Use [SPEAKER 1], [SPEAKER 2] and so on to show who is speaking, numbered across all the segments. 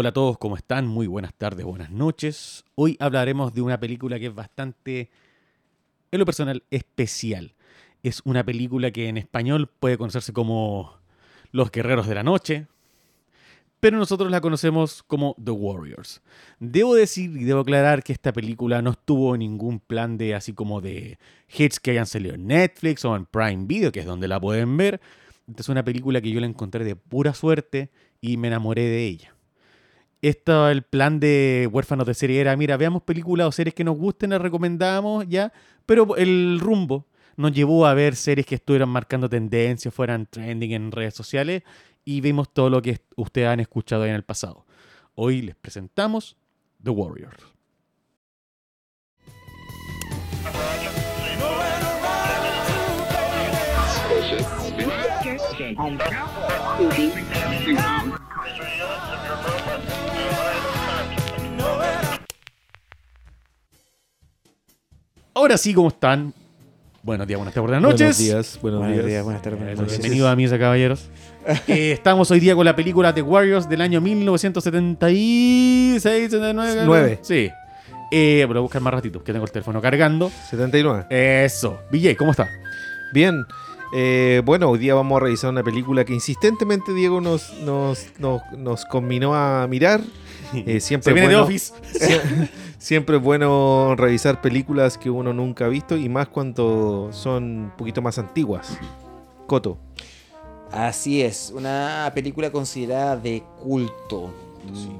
[SPEAKER 1] Hola a todos, ¿cómo están? Muy buenas tardes, buenas noches. Hoy hablaremos de una película que es bastante, en lo personal, especial. Es una película que en español puede conocerse como Los Guerreros de la Noche, pero nosotros la conocemos como The Warriors. Debo decir y debo aclarar que esta película no estuvo en ningún plan de así como de hits que hayan salido en Netflix o en Prime Video, que es donde la pueden ver. Esta es una película que yo la encontré de pura suerte y me enamoré de ella. Esto, el plan de huérfanos de serie era, mira, veamos películas o series que nos gusten, las recomendamos ya, pero el rumbo nos llevó a ver series que estuvieran marcando tendencias, fueran trending en redes sociales y vimos todo lo que ustedes han escuchado en el pasado. Hoy les presentamos The Warriors. Ahora sí, ¿cómo están? Buenos días, buenas tardes, buenas noches.
[SPEAKER 2] Buenos días, buenos,
[SPEAKER 3] Buenos
[SPEAKER 2] días.
[SPEAKER 3] días, buenas tardes, buenas noches.
[SPEAKER 1] Bienvenidos a Misa Caballeros. Eh, estamos hoy día con la película The Warriors del año 1976, 79.
[SPEAKER 2] Nueve.
[SPEAKER 1] Sí. Eh, pero voy a buscar más ratito, que tengo el teléfono cargando.
[SPEAKER 2] 79.
[SPEAKER 1] Eso. VJ, ¿cómo está?
[SPEAKER 2] Bien. eh, bueno, hoy día vamos a revisar una película que insistentemente Diego nos, nos, nos, nos combinó a mirar. Eh, siempre
[SPEAKER 1] Se viene
[SPEAKER 2] bueno,
[SPEAKER 1] de Office.
[SPEAKER 2] Sie- siempre es bueno revisar películas que uno nunca ha visto y más cuando son un poquito más antiguas. Coto.
[SPEAKER 3] Así es, una película considerada de culto,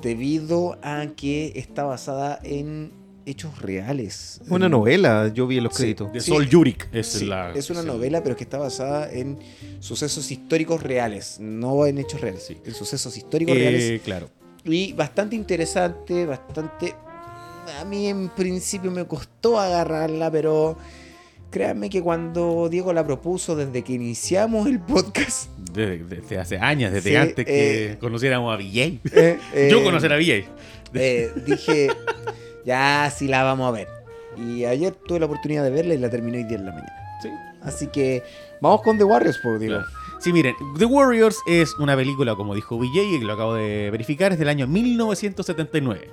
[SPEAKER 3] debido a que está basada en hechos reales.
[SPEAKER 2] Una
[SPEAKER 3] En-
[SPEAKER 2] novela, yo vi en los
[SPEAKER 3] Sí.
[SPEAKER 2] créditos.
[SPEAKER 1] De
[SPEAKER 3] Sí.
[SPEAKER 1] Sol Yurik. Es,
[SPEAKER 3] Sí,
[SPEAKER 1] la,
[SPEAKER 3] es una
[SPEAKER 1] el-
[SPEAKER 3] novela, pero que está basada en sucesos históricos reales, no en hechos reales,
[SPEAKER 1] Sí.
[SPEAKER 3] en sucesos históricos reales.
[SPEAKER 1] Eh, claro.
[SPEAKER 3] Y bastante interesante, bastante... A mí en principio me costó agarrarla, pero créanme que cuando Diego la propuso desde que iniciamos el podcast...
[SPEAKER 1] Desde, desde hace años, desde
[SPEAKER 3] Sí,
[SPEAKER 1] antes que
[SPEAKER 3] eh,
[SPEAKER 1] conociéramos a VJ.
[SPEAKER 3] eh,
[SPEAKER 1] Yo
[SPEAKER 3] eh,
[SPEAKER 1] conocer a VJ.
[SPEAKER 3] eh, dije, ya sí la vamos a ver. Y ayer tuve la oportunidad de verla y la terminé hoy día en la mañana.
[SPEAKER 1] Sí.
[SPEAKER 3] Así que vamos con The Warriors, por Diego.
[SPEAKER 1] Claro. Sí, miren, The Warriors es una película, como dijo VJ, y lo acabo de verificar, es del año 1979.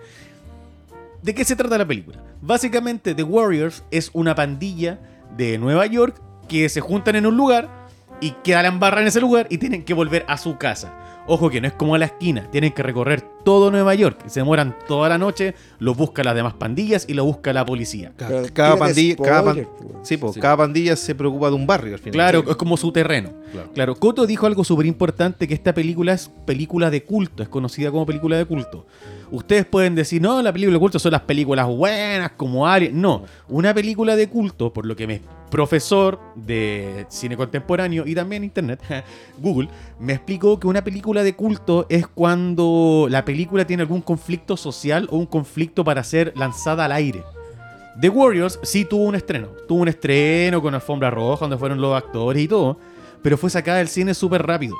[SPEAKER 1] ¿De qué se trata la película? Básicamente, The Warriors es una pandilla de Nueva York que se juntan en un lugar y queda la embarra en ese lugar y tienen que volver a su casa. Ojo que no es como a la esquina, tienen que recorrer todo Nueva York. Se demoran toda la noche, lo buscan las demás pandillas y lo busca la policía.
[SPEAKER 2] Cada, pandilla, cada, pan-
[SPEAKER 3] spoiler, pues.
[SPEAKER 2] sí, po,
[SPEAKER 1] Sí.
[SPEAKER 2] cada pandilla se preocupa de un barrio al final.
[SPEAKER 1] Claro, es como su terreno. Claro, Coto dijo algo súper importante, que esta película es película de culto, es conocida como película de culto. Ustedes pueden decir, no, la película de culto son las películas buenas, como Alien. No, una película de culto, por lo que mi profesor de cine contemporáneo y también internet, Google, me explicó que una película de culto es cuando la película tiene algún conflicto social o un conflicto para ser lanzada al aire. The Warriors sí tuvo un estreno. Tuvo un estreno con alfombra roja, donde fueron los actores y todo. Pero fue sacada del cine súper rápido.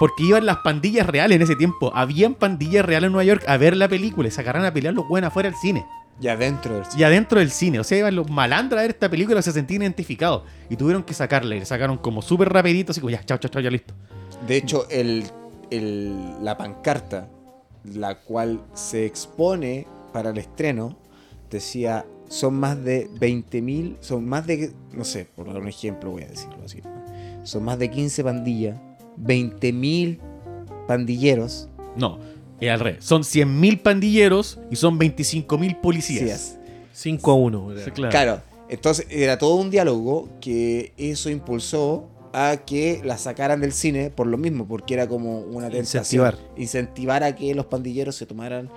[SPEAKER 1] Porque iban las pandillas reales en ese tiempo. Habían pandillas reales en Nueva York a ver la película y sacaron a pelear los buenos afuera del cine.
[SPEAKER 3] Y adentro del
[SPEAKER 1] Y adentro del cine. O sea, iban los malandras a ver esta película y se sentían identificados. Y tuvieron que sacarla. Y le sacaron como súper rapidito, así como ya, chao, chao, chao, ya listo.
[SPEAKER 3] De hecho, el, el- la pancarta, la cual se expone para el estreno, decía, son más de 20.000, son más de, no sé, por dar un ejemplo voy a decirlo así, son más de 15 pandillas, 20.000 pandilleros.
[SPEAKER 1] No, es al revés. Son 100.000 pandilleros y son 25.000 policías.
[SPEAKER 2] 5 a 1.
[SPEAKER 1] Sí, claro.
[SPEAKER 3] Claro, entonces era todo un diálogo que eso impulsó a que la sacaran del cine por lo mismo, porque era como una tentación.
[SPEAKER 2] Incentivar.
[SPEAKER 3] Incentivar a que los pandilleros se tomaran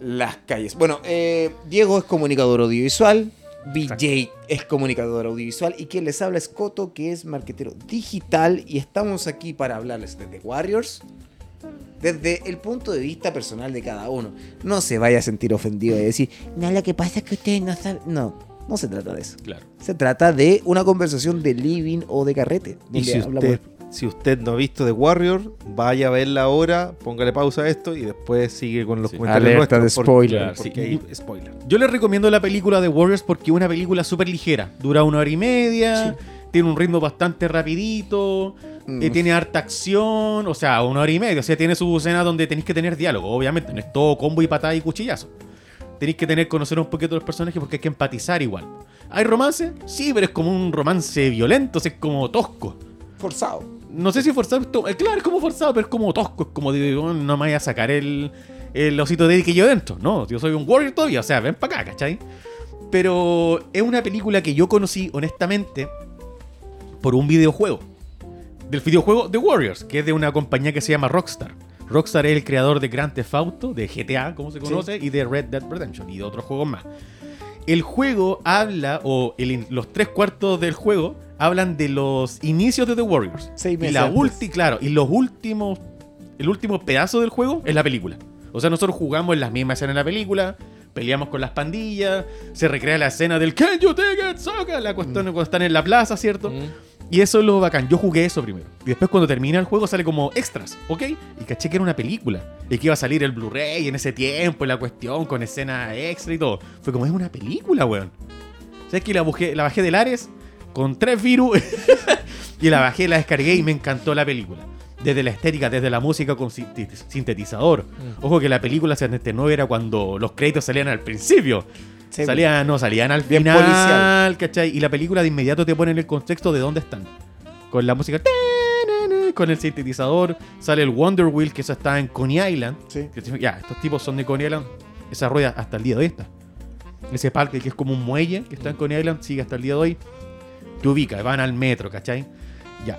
[SPEAKER 3] las calles. Bueno, eh, Diego es comunicador audiovisual, BJ es comunicador audiovisual y quien les habla es Coto, que es marquetero digital y estamos aquí para hablarles de The Warriors desde el punto de vista personal de cada uno. No se vaya a sentir ofendido de decir, no, lo que pasa es que ustedes no saben. No, no se trata de eso.
[SPEAKER 1] Claro.
[SPEAKER 3] Se trata de una conversación de living o de carrete.
[SPEAKER 2] Y si
[SPEAKER 3] hablamos-
[SPEAKER 2] usted, si usted no ha visto The Warrior, vaya a verla ahora, póngale pausa a esto y después sigue con los
[SPEAKER 1] Sí.
[SPEAKER 2] comentarios
[SPEAKER 3] Alerta
[SPEAKER 2] nuestros.
[SPEAKER 3] de
[SPEAKER 2] porque-
[SPEAKER 3] spoiler.
[SPEAKER 2] Porque
[SPEAKER 1] sí.
[SPEAKER 2] hay spoiler.
[SPEAKER 1] Yo les recomiendo la película de Warriors porque es una película súper ligera. Dura una hora y media, tiene un ritmo bastante rapidito,
[SPEAKER 3] Mm.
[SPEAKER 1] Eh, tiene harta acción, o sea, una hora y media. O sea, tiene su escena donde tenéis que tener diálogo. Obviamente, no es todo combo y patada y cuchillazo. Tenéis que tener conocer un poquito los personajes porque hay que empatizar igual. ¿Hay romance? Sí, pero es como un romance violento, o sea, es como tosco.
[SPEAKER 3] Forzado.
[SPEAKER 1] No sé si forzado, eh, claro, es como forzado, pero es como tosco, es como de, "Oh, no me vaya a sacar el, el osito de que yo dentro. No, yo soy un warrior todavía, o sea, ven para acá, ¿cachai? Pero es una película que yo conocí, honestamente, por un videojuego. Del videojuego The Warriors, que es de una compañía que se llama Rockstar. Rockstar es el creador de Grand Theft Auto, de GTA, como se conoce, y de Red Dead Redemption, y de otros juegos más. El juego habla, o el los tres cuartos del juego, hablan de los inicios de The Warriors.
[SPEAKER 3] Seis
[SPEAKER 1] y
[SPEAKER 3] meses
[SPEAKER 1] la
[SPEAKER 3] antes.
[SPEAKER 1] ulti, claro, y los últimos, el último pedazo del juego es la película. O sea, nosotros jugamos en las mismas escenas de la película, peleamos con las pandillas, se recrea la escena del Can you take it, Sokka? La cuestión cuando están en la plaza, ¿cierto?
[SPEAKER 2] Mm.
[SPEAKER 1] Y eso es lo bacán. Yo jugué eso primero. Y después cuando termina el juego sale como extras, ¿ok? Y caché que era una película. Y que iba a salir el Blu-ray en ese tiempo, y la cuestión, con escena extra y todo. Fue como, es una película, weón. ¿Sabes que la, bujé- la bajé del Ares con tres virus? y la bajé, la descargué y me encantó la película. Desde la estética, desde la música con sintetizador. Ojo que la película 79 era cuando los créditos salían al principio.
[SPEAKER 3] Sí,
[SPEAKER 1] salían, no, salían al
[SPEAKER 3] Bien
[SPEAKER 1] final,
[SPEAKER 3] policial.
[SPEAKER 1] ¿cachai? Y la película de inmediato te pone en el contexto de dónde están. Con la música, con el sintetizador, sale el Wonder Wheel, que eso está en Coney Island.
[SPEAKER 3] Sí.
[SPEAKER 1] Ya, estos tipos son de Coney Island. Esa rueda hasta el día de hoy está. Ese parque que es como un muelle que está en Coney Island sigue hasta el día de hoy. Te ubica, van al metro, ¿cachai? Ya.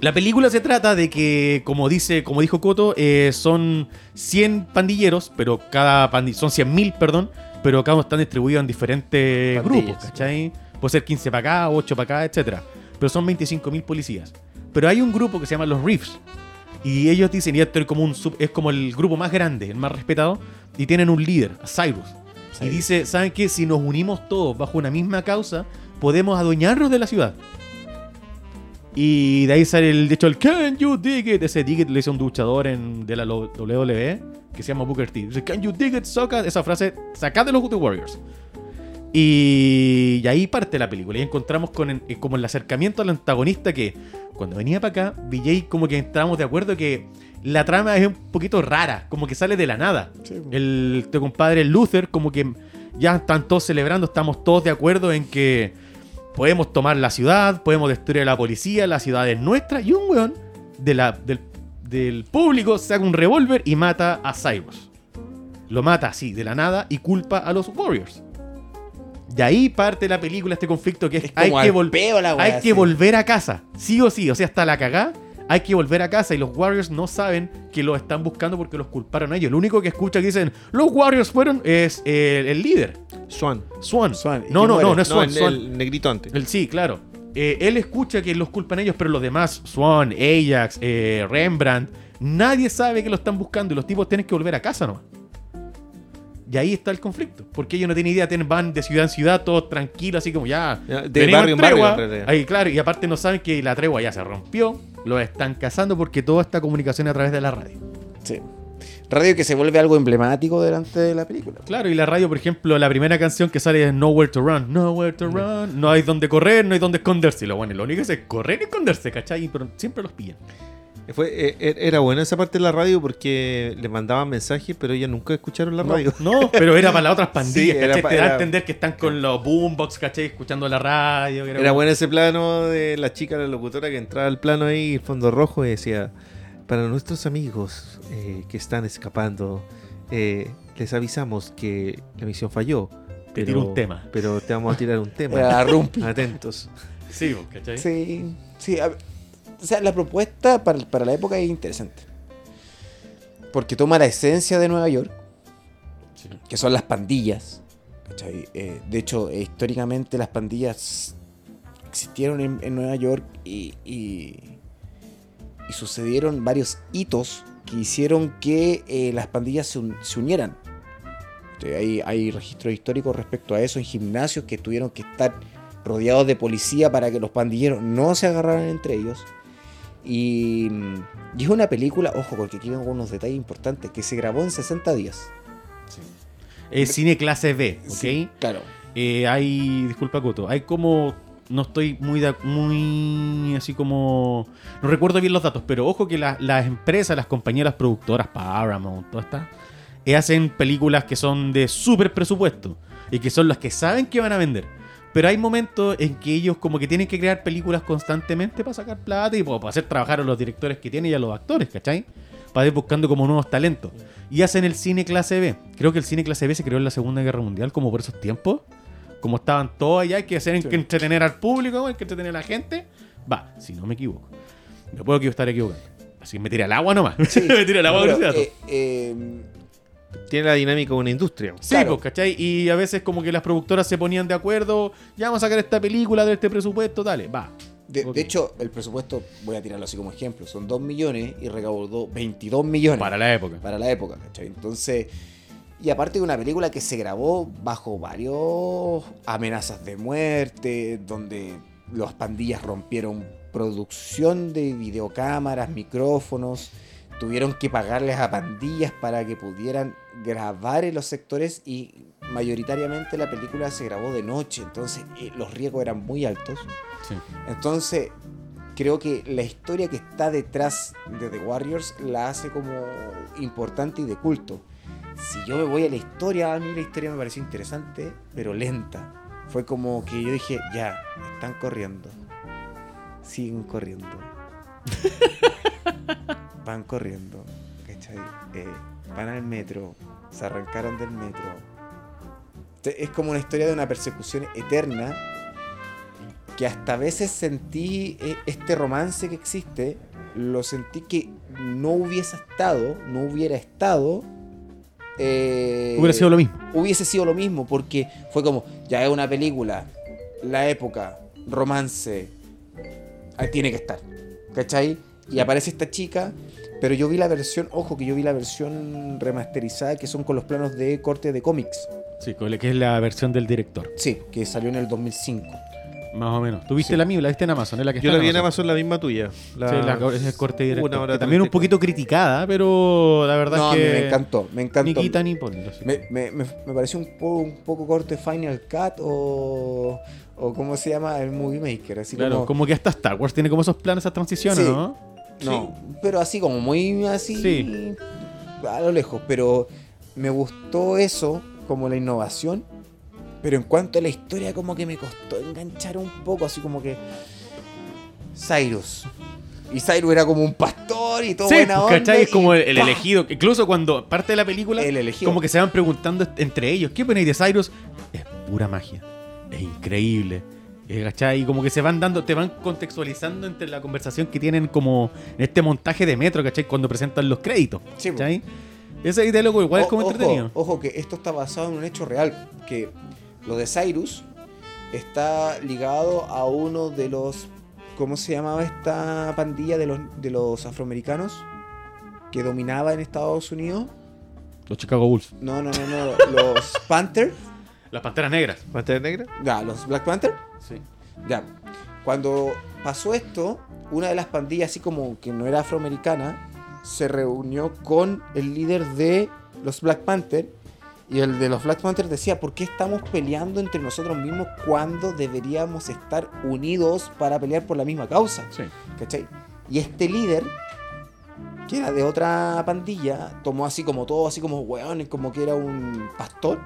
[SPEAKER 1] La película se trata de que, como dice, como dijo Coto, eh, son 100 pandilleros, pero cada pandi son 100.000, perdón, pero uno están distribuidos en diferentes
[SPEAKER 3] Pandillas.
[SPEAKER 1] grupos, ¿cachai? Puede ser 15 para acá, 8 para acá, etcétera. Pero son 25.000 policías. Pero hay un grupo que se llama los Reefs. Y ellos dicen, y esto es como, un sub- es como el grupo más grande, el más respetado, y tienen un líder, a Cyrus. Y
[SPEAKER 3] Cyrus.
[SPEAKER 1] dice, ¿saben qué? Si nos unimos todos bajo una misma causa, podemos adueñarnos de la ciudad. Y de ahí sale el, de hecho, el Can you dig it? Ese dig it le hizo un duchador en, de la lo- WWE que se llama Booker T. Dice, Can you dig it, Sokka? Esa frase sacada de los The Warriors. Y, y ahí parte la película. Y encontramos con en- eh, como el acercamiento al antagonista que cuando venía para acá, BJ como que entramos de acuerdo que la trama es un poquito rara, como que sale de la nada.
[SPEAKER 3] Sí.
[SPEAKER 1] El este compadre Luther como que ya están todos celebrando, estamos todos de acuerdo en que podemos tomar la ciudad, podemos destruir a la policía, la ciudad es nuestra. Y un weón de la, del, del público saca un revólver y mata a Cyrus. Lo mata así, de la nada, y culpa a los Warriors. De ahí parte la película, este conflicto que es,
[SPEAKER 3] Es
[SPEAKER 1] hay, que, vol- hay que volver a casa, sí o sí, o sea, hasta la cagá, hay que volver a casa y los Warriors no saben que lo están buscando porque los culparon a ellos. Lo único que escucha que dicen, los Warriors fueron, es eh, el líder,
[SPEAKER 2] Swan.
[SPEAKER 1] Swan.
[SPEAKER 3] Swan, ¿y
[SPEAKER 1] No, no,
[SPEAKER 3] muere?
[SPEAKER 1] no, no es
[SPEAKER 2] No,
[SPEAKER 1] Swan,
[SPEAKER 2] el,
[SPEAKER 1] Swan.
[SPEAKER 2] el negrito antes.
[SPEAKER 1] El- sí, claro. Eh, él escucha que los culpan ellos, pero los demás, Swan, Ajax, eh, Rembrandt, nadie sabe que lo están buscando y los tipos tienen que volver a casa nomás. Y ahí está el conflicto, porque ellos no tienen idea, van de ciudad en ciudad, todos tranquilos, así como ya.
[SPEAKER 2] Ya, de barrio en
[SPEAKER 1] tregua.
[SPEAKER 2] barrio, en.
[SPEAKER 1] Ahí, claro, y aparte no saben que la tregua ya se rompió, lo están cazando porque toda esta comunicación a través de la radio.
[SPEAKER 3] Sí. Radio que se vuelve algo emblemático delante de la película.
[SPEAKER 1] Claro, y la radio, por ejemplo, la primera canción que sale es Nowhere to Run. Nowhere to Run. No hay donde correr, no hay donde esconderse. Y lo bueno, lo único que es es correr y esconderse, ¿cachai? Pero siempre los pillan.
[SPEAKER 2] Fue, eh, eh, era buena esa parte de la radio porque le mandaban mensajes, pero ellos nunca escucharon la radio.
[SPEAKER 1] No, pero era para las otras pandillas,
[SPEAKER 2] Sí, era
[SPEAKER 1] Te da a
[SPEAKER 2] era-
[SPEAKER 1] entender que están con los boombox, ¿cachai? Escuchando la radio.
[SPEAKER 2] Era
[SPEAKER 1] como-
[SPEAKER 2] bueno ese plano de la chica, la locutora, que entraba al plano ahí, el fondo rojo, y decía, para nuestros amigos eh, que están escapando, eh, les avisamos que la misión falló.
[SPEAKER 1] Te tiro un tema.
[SPEAKER 2] Pero te vamos a tirar un tema.
[SPEAKER 3] Era.
[SPEAKER 2] Atentos.
[SPEAKER 1] Sí, vos, ¿cachai?
[SPEAKER 3] Sí, sí. a- o sea, la propuesta para, para la época es interesante. Porque toma la esencia de Nueva York,
[SPEAKER 1] Sí.
[SPEAKER 3] que son las pandillas. Eh, de hecho, eh, históricamente las pandillas existieron en, en Nueva York y, y- y sucedieron varios hitos que hicieron que eh, las pandillas se, un- se unieran. Hay, hay registros históricos respecto a eso en gimnasios que tuvieron que estar rodeados de policía para que los pandilleros no se agarraran entre ellos. Y, mm, y es una película, ojo, porque aquí vengo con unos detalles importantes, que se grabó en 60 días.
[SPEAKER 1] Es cine clase B, ¿ok?
[SPEAKER 3] Sí, claro.
[SPEAKER 1] Eh, hay, disculpa Coto, hay como no estoy muy, de- muy así como... No recuerdo bien los datos, pero ojo que la- las empresas, las compañías, las productoras, Paramount, todas estas, eh, hacen películas que son de súper presupuesto y que son las que saben que van a vender. Pero hay momentos en que ellos como que tienen que crear películas constantemente para sacar plata y pues, para hacer trabajar a los directores que tienen y a los actores, ¿cachai? Para ir buscando como nuevos talentos. Y hacen el cine clase B. Creo que el cine clase B se creó en la Segunda Guerra Mundial, como por esos tiempos. Como estaban todos allá, hay que hacer hay que entretener al público, hay que entretener a la gente. Va, si no me equivoco. Me puedo estar equivocando. Así que me tiré al agua nomás. me tiré al agua
[SPEAKER 3] Pero, eh, eh,
[SPEAKER 2] Tiene la dinámica de una industria.
[SPEAKER 1] Sí,
[SPEAKER 3] Claro.
[SPEAKER 1] pues, ¿cachai? Y a veces como que las productoras se ponían de acuerdo, ya vamos a sacar esta película de este presupuesto, dale, va.
[SPEAKER 3] de, hecho, el presupuesto, voy a tirarlo así como ejemplo, son 2 millones y recaudó 22 millones
[SPEAKER 1] Para la época.
[SPEAKER 3] para la época, ¿cachai? Entonces, y aparte de una película que se grabó bajo varios amenazas de muerte, donde las pandillas rompieron producción de videocámaras, micrófonos, tuvieron que pagarles a pandillas para que pudieran grabar en los sectores y mayoritariamente la película se grabó de noche, entonces eh, los riesgos eran muy altos.
[SPEAKER 1] Sí.
[SPEAKER 3] Entonces, creo que la historia que está detrás de The Warriors la hace como importante y de culto. Si yo me voy a la historia, a mí la historia me pareció interesante, pero lenta. Fue como que yo dije, ya, están corriendo. Siguen corriendo. Van corriendo. ¿Cachai? Eh, van al metro. Se arrancaron del metro. Es como una historia de una persecución eterna que hasta a veces sentí eh, este romance que existe, lo sentí que no hubiese estado, no hubiera estado. eh,
[SPEAKER 1] Hubiera sido lo mismo.
[SPEAKER 3] hubiese sido lo mismo, porque fue como, ya es una película, la época, romance, ahí tiene que estar, ¿cachai? Y aparece esta chica, pero yo vi la versión, ojo que yo vi la versión remasterizada, que son con los planos de corte de cómics,
[SPEAKER 1] Sí, con la- que es la versión del director,
[SPEAKER 3] sí, que salió en el 2005.
[SPEAKER 1] más o menos. ¿Tú viste
[SPEAKER 3] Sí.
[SPEAKER 1] la mía? ¿La viste en Amazon? ¿Es la que
[SPEAKER 2] Yo
[SPEAKER 1] está
[SPEAKER 2] la vi en Amazon la misma tuya. La,
[SPEAKER 1] Sí, la, es el corte director.
[SPEAKER 2] Una hora
[SPEAKER 1] que también un poquito criticada, pero la verdad
[SPEAKER 3] No, a
[SPEAKER 1] es
[SPEAKER 3] mí
[SPEAKER 1] que...
[SPEAKER 3] me encantó, me encantó.
[SPEAKER 1] Ni quita ni pone. sí.
[SPEAKER 3] Me, me, me, me pareció un poco, un poco corte Final Cut o, o ¿cómo se llama? El Movie Maker. Así
[SPEAKER 1] Claro, como...
[SPEAKER 3] como,
[SPEAKER 1] que hasta Star Wars tiene como esos planes, esas transiciones,
[SPEAKER 3] Sí.
[SPEAKER 1] ¿no?
[SPEAKER 3] No, pero así como muy así
[SPEAKER 1] Sí.
[SPEAKER 3] a lo lejos. Pero me gustó eso, como la innovación. Pero en cuanto a la historia, como que me costó enganchar un poco, así como que. Cyrus. Y Cyrus era como un pastor y todo
[SPEAKER 1] Sí,
[SPEAKER 3] buena
[SPEAKER 1] pues,
[SPEAKER 3] onda.
[SPEAKER 1] ¿cachai? Es como el, elegido. Incluso cuando parte de la película,
[SPEAKER 3] El elegido.
[SPEAKER 1] como que se van preguntando entre ellos, ¿qué ponéis de Cyrus? Es pura magia. Es increíble. Eh, ¿Cachai? Y como que se van dando, te van contextualizando entre la conversación que tienen como en este montaje de metro, ¿cachai? Cuando presentan los créditos.
[SPEAKER 3] Sí.
[SPEAKER 1] ¿Cachai? Ese diálogo igual es como
[SPEAKER 3] ojo,
[SPEAKER 1] entretenido.
[SPEAKER 3] Ojo que esto está basado en un hecho real, que lo de Cyrus está ligado a uno de los ¿cómo se llamaba esta pandilla de los de los afroamericanos que dominaba en Estados Unidos?
[SPEAKER 1] Los Chicago Bulls.
[SPEAKER 3] No, no, no, no, los Panther,
[SPEAKER 1] Las panteras negras.
[SPEAKER 2] ¿Pantalla negra?
[SPEAKER 3] ya, los Black Panther,
[SPEAKER 1] Sí.
[SPEAKER 3] ya. Cuando pasó esto, una de las pandillas así como que no era afroamericana se reunió con el líder de los Black Panther y el de los Black Panther decía, ¿por qué estamos peleando entre nosotros mismos cuando deberíamos estar unidos para pelear por la misma causa?
[SPEAKER 1] Sí.
[SPEAKER 3] ¿Cachai? Y este líder, que era de otra pandilla, tomó así como todo, así como weón, como que era un pastor.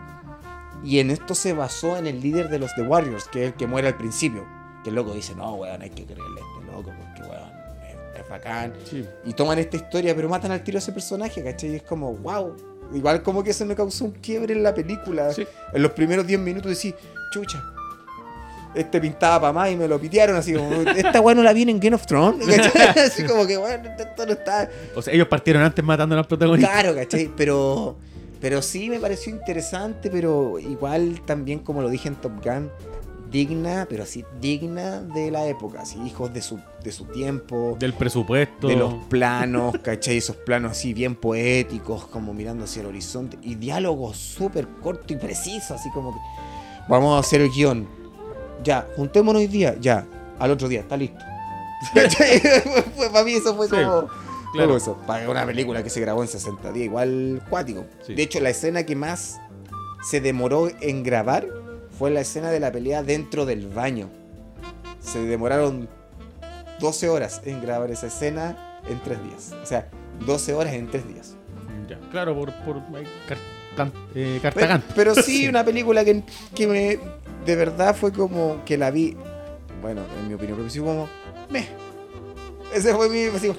[SPEAKER 3] Y en esto se basó en el líder de los The Warriors, que es el que muere al principio. Que el loco dice, no, weón, hay que creerle a este loco, porque weón, es, es bacán.
[SPEAKER 1] Sí.
[SPEAKER 3] Y toman esta historia, pero matan al tiro a ese personaje, ¿cachai? Y es como, wow. Igual como que eso me causó un quiebre en la película.
[SPEAKER 1] Sí.
[SPEAKER 3] En los primeros 10 minutos decís, chucha. Este pintaba para más y me lo pitearon así como, esta weá no la viene en Game of Thrones. ¿cachai? Así como que, bueno, esto no está.
[SPEAKER 1] O sea, ellos partieron antes matando a los protagonistas.
[SPEAKER 3] Claro, ¿cachai? Pero, pero sí me pareció interesante, pero igual también, como lo dije en Top Gun, digna, pero así, digna de la época, así, hijos de su, de su tiempo.
[SPEAKER 1] Del presupuesto.
[SPEAKER 3] De los planos, ¿cachai? Esos planos así bien poéticos, como mirando hacia el horizonte. Y diálogos súper corto y preciso, así como que. Vamos a hacer el guion. Ya, juntémonos hoy día. Ya, al otro día, está listo. Para mí eso fue
[SPEAKER 1] Sí,
[SPEAKER 3] como.
[SPEAKER 1] Claro.
[SPEAKER 3] eso. Para una película que se grabó en 60 días, igual cuático.
[SPEAKER 1] Sí.
[SPEAKER 3] De hecho, la escena que más se demoró en grabar fue la escena de la pelea dentro del baño. se demoraron 12 horas en grabar esa escena en 3 días. O sea, 12 horas en 3 días.
[SPEAKER 1] Ya, claro, por, por eh, eh,
[SPEAKER 3] Pero,
[SPEAKER 1] Cartagán.
[SPEAKER 3] pero sí, una película que, que me. De verdad fue como que la vi. Bueno, en mi opinión, pero sí como. Ese fue mi. Así,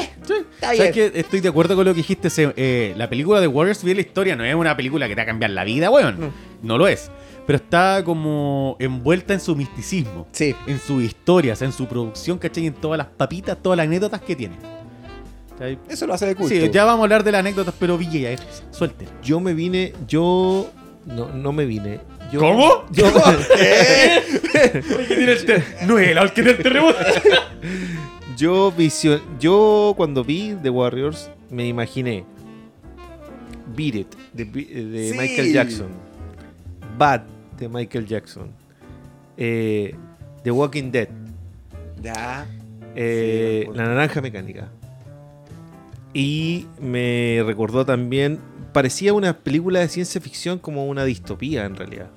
[SPEAKER 3] meh, está bien.
[SPEAKER 1] ¿Sabes qué? Estoy de acuerdo con lo que dijiste. se- eh, la película de Warriors la historia. No es una película que te va a cambiar la vida, weón.
[SPEAKER 3] No.
[SPEAKER 1] No lo es. Pero está como envuelta en su misticismo.
[SPEAKER 3] Sí.
[SPEAKER 1] En sus historias, en su producción, ¿cachai? En todas las papitas, todas las anécdotas que tiene. ¿Cachai?
[SPEAKER 3] Eso lo hace de culto.
[SPEAKER 1] Sí, ya vamos a hablar de las anécdotas, pero Villa, ya, suelte.
[SPEAKER 2] Yo me vine, yo... No, no me vine. Yo,
[SPEAKER 1] ¿Cómo?
[SPEAKER 2] Yo,
[SPEAKER 1] No es el que tiene el terremoto.
[SPEAKER 2] yo, yo cuando vi The Warriors me imaginé Beat It de, Bi- de
[SPEAKER 3] Sí.
[SPEAKER 2] Michael Jackson, Bad de Michael Jackson, eh, The Walking Dead,
[SPEAKER 3] Ya.
[SPEAKER 2] eh,
[SPEAKER 3] Sí,
[SPEAKER 2] La Naranja Mecánica. Y me recordó también, parecía una película de ciencia ficción como una distopía en realidad.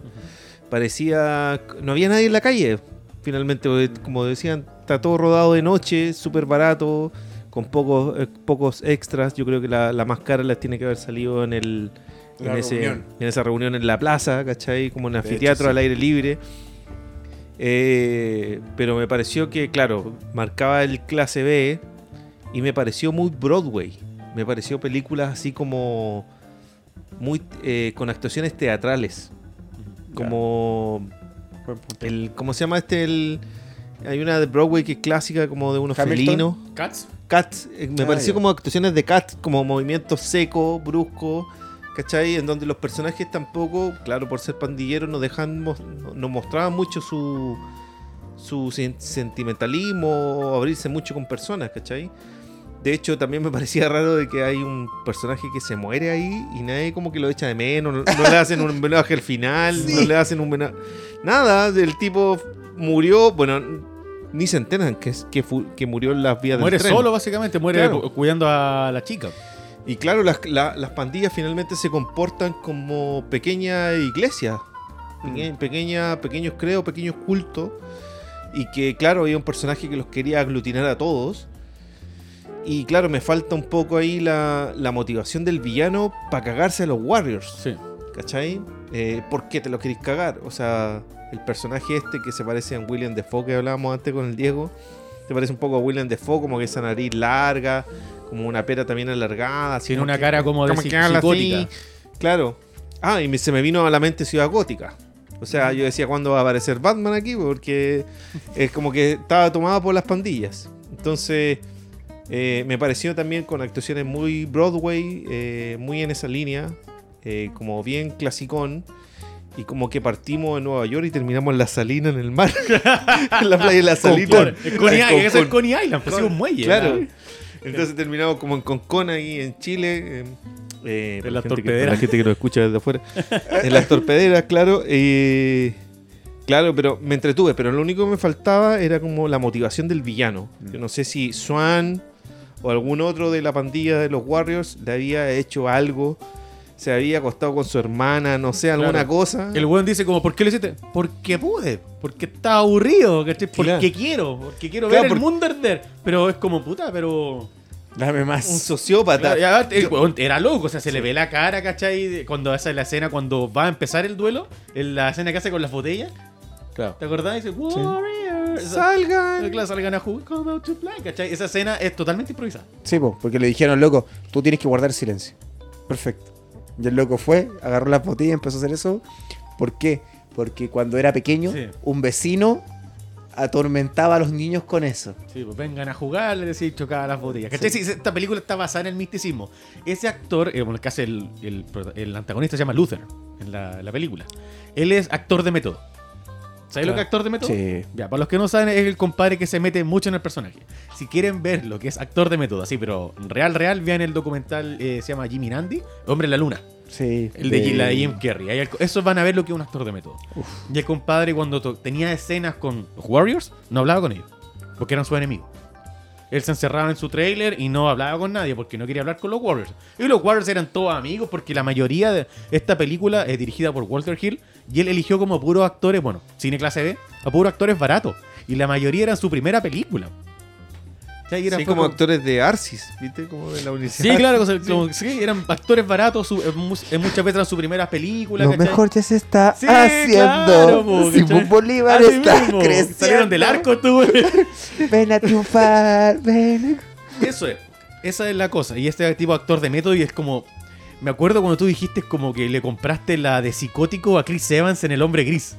[SPEAKER 2] Parecía, no había nadie en la calle, finalmente, porque, como decían, está todo rodado de noche, súper barato, con pocos, eh, pocos extras. Yo creo que la, la más cara las tiene que haber salido en el... En, ese- en esa reunión en la plaza, ¿cachai? Como un
[SPEAKER 3] hecho,
[SPEAKER 2] anfiteatro al aire libre. Eh, pero me pareció que, claro, marcaba el clase B y me pareció muy Broadway. Me pareció películas así como muy eh, con actuaciones teatrales. Como el ¿cómo se llama este? El, hay una de Broadway que es clásica como de unos
[SPEAKER 3] Hamilton.
[SPEAKER 2] felinos.
[SPEAKER 1] Cats.
[SPEAKER 2] Cats, eh, me
[SPEAKER 3] Ah,
[SPEAKER 2] pareció como actuaciones de Cats, como movimientos secos, bruscos, ¿cachai? En donde los personajes tampoco, claro, por ser pandilleros, nos dejan, mos- nos mostraban mucho su, su sen- sentimentalismo, abrirse mucho con personas, ¿cachai? De hecho, también me parecía raro de que hay un personaje que se muere ahí y nadie como que lo echa de menos, no, no le hacen un homenaje al final, no le hacen un homenaje... Nada, el tipo murió, bueno, ni se enteran que, que, que murió en las vías del
[SPEAKER 1] Muere
[SPEAKER 2] tren.
[SPEAKER 1] solo, básicamente. Muere
[SPEAKER 2] Claro.
[SPEAKER 1] cuidando a la chica.
[SPEAKER 2] Y claro, las, la- las pandillas finalmente se comportan como pequeñas iglesias, peque- pequeña- pequeños creos, pequeños cultos, y que claro, había un personaje que los quería aglutinar a todos. Y claro, me falta un poco ahí la, la motivación del villano para cagarse a los Warriors,
[SPEAKER 1] Sí.
[SPEAKER 2] ¿cachai? Eh, ¿Por qué te lo queréis cagar? O sea, el personaje este que se parece a William Defoe que hablábamos antes con el Diego, te parece un poco a William Defoe, como que esa nariz larga, como una pera también alargada. así
[SPEAKER 1] Tiene una
[SPEAKER 2] que-
[SPEAKER 1] cara como de
[SPEAKER 2] como
[SPEAKER 1] psicótica.
[SPEAKER 2] así. Claro. Ah, y me- se me vino a la mente Ciudad Gótica. O sea, yo decía, ¿cuándo va a aparecer Batman aquí? Porque es como que estaba tomada por las pandillas. Entonces, eh, me pareció también con actuaciones muy Broadway, eh, muy en esa línea, eh, como bien clasicón. Y como que partimos en Nueva York y terminamos en la salina en el mar. en la playa de la salina.
[SPEAKER 1] Concón. Es Coney Island, es el
[SPEAKER 2] Concón.
[SPEAKER 1] Coney Island, pues, un muelle.
[SPEAKER 2] Claro.
[SPEAKER 1] ¿verdad?
[SPEAKER 2] Entonces terminamos como en Concón ahí en Chile. eh, eh,
[SPEAKER 1] En las
[SPEAKER 2] que-
[SPEAKER 1] torpederas.
[SPEAKER 2] la gente que nos escucha desde afuera. en las torpederas, claro. eh, claro, pero me entretuve. Pero lo único que me faltaba era como la motivación del villano. Yo no sé si Swan o algún otro de la pandilla de los Warriors le había hecho algo. Se había acostado con su hermana, no sé, alguna
[SPEAKER 1] Claro.
[SPEAKER 2] cosa.
[SPEAKER 1] El weón dice como, ¿por qué lo hiciste? Porque pude, porque estaba aburrido, ¿cachai? Porque
[SPEAKER 2] Claro.
[SPEAKER 1] quiero, porque quiero
[SPEAKER 2] Claro,
[SPEAKER 1] ver el mundo arder. Pero es como, puta, pero...
[SPEAKER 3] Dame más.
[SPEAKER 2] Un sociópata.
[SPEAKER 1] Ya, el weón era loco, o sea, se le ve la cara, ¿cachai? Cuando hace la escena, cuando va a empezar el duelo, en la escena que hace con las botellas,
[SPEAKER 2] Claro.
[SPEAKER 1] ¿te acordás? Dice, Warrior. Esa-
[SPEAKER 2] Salgan.
[SPEAKER 1] Claro, salgan a jugar, come out to play, ¿cachai? Esa escena es totalmente improvisada.
[SPEAKER 3] Sí, po, porque le dijeron, loco, tú tienes que guardar silencio. Perfecto. Y el loco fue, agarró las botellas y empezó a hacer eso. ¿Por qué? Porque cuando era pequeño,
[SPEAKER 1] Sí.
[SPEAKER 3] un vecino atormentaba a los niños con eso.
[SPEAKER 1] Sí, pues vengan a jugar, le decía chocaba las botellas. ¿Cachai? Sí, esta película está basada en el misticismo. Ese actor, eh, bueno, el que hace el, el, el antagonista se llama Luther en la, la película. Él es actor de método. ¿Sabes lo
[SPEAKER 2] Claro.
[SPEAKER 1] que es actor de método?
[SPEAKER 3] Sí.
[SPEAKER 1] Ya, para los que no saben, es el compadre que se mete mucho en el personaje. Si quieren ver lo que es actor de método, así, pero real, real, vean el documental, eh, se llama Jimmy Nandi, Hombre en la Luna.
[SPEAKER 3] Sí.
[SPEAKER 1] El de, la de Jim Carrey. Ahí el- Esos van a ver lo que es un actor de método. Y el compadre cuando tenía escenas con Warriors, no hablaba con ellos. Porque eran sus enemigos. Él se encerraba en su trailer y no hablaba con nadie porque no quería hablar con los Warriors. Y los Warriors eran todos amigos porque la mayoría de esta película es dirigida por Walter Hill y él eligió como puros actores, bueno, cine clase B, a puros actores baratos. Y la mayoría eran su primera película. ¿Cachai? Y era-
[SPEAKER 2] Sí,
[SPEAKER 1] fue
[SPEAKER 2] como actores de Arcis, ¿viste? Como de la universidad.
[SPEAKER 1] Sí, claro, como- sí, eran actores baratos, su- eh, eh, muchas veces eran su primera película.
[SPEAKER 3] Lo
[SPEAKER 1] ¿cachai?
[SPEAKER 3] mejor ya se está
[SPEAKER 1] Sí,
[SPEAKER 3] haciendo.
[SPEAKER 1] claro.
[SPEAKER 3] Bolívar
[SPEAKER 1] Así
[SPEAKER 3] está
[SPEAKER 1] mismo,
[SPEAKER 3] creciendo.
[SPEAKER 1] Salieron del arco, tú.
[SPEAKER 3] Ven a triunfar, ven.
[SPEAKER 1] Eso es. Esa es la cosa. Y este tipo de actor de método y es como... Me acuerdo cuando tú dijiste como que le compraste la de psicótico a Chris Evans en El Hombre Gris.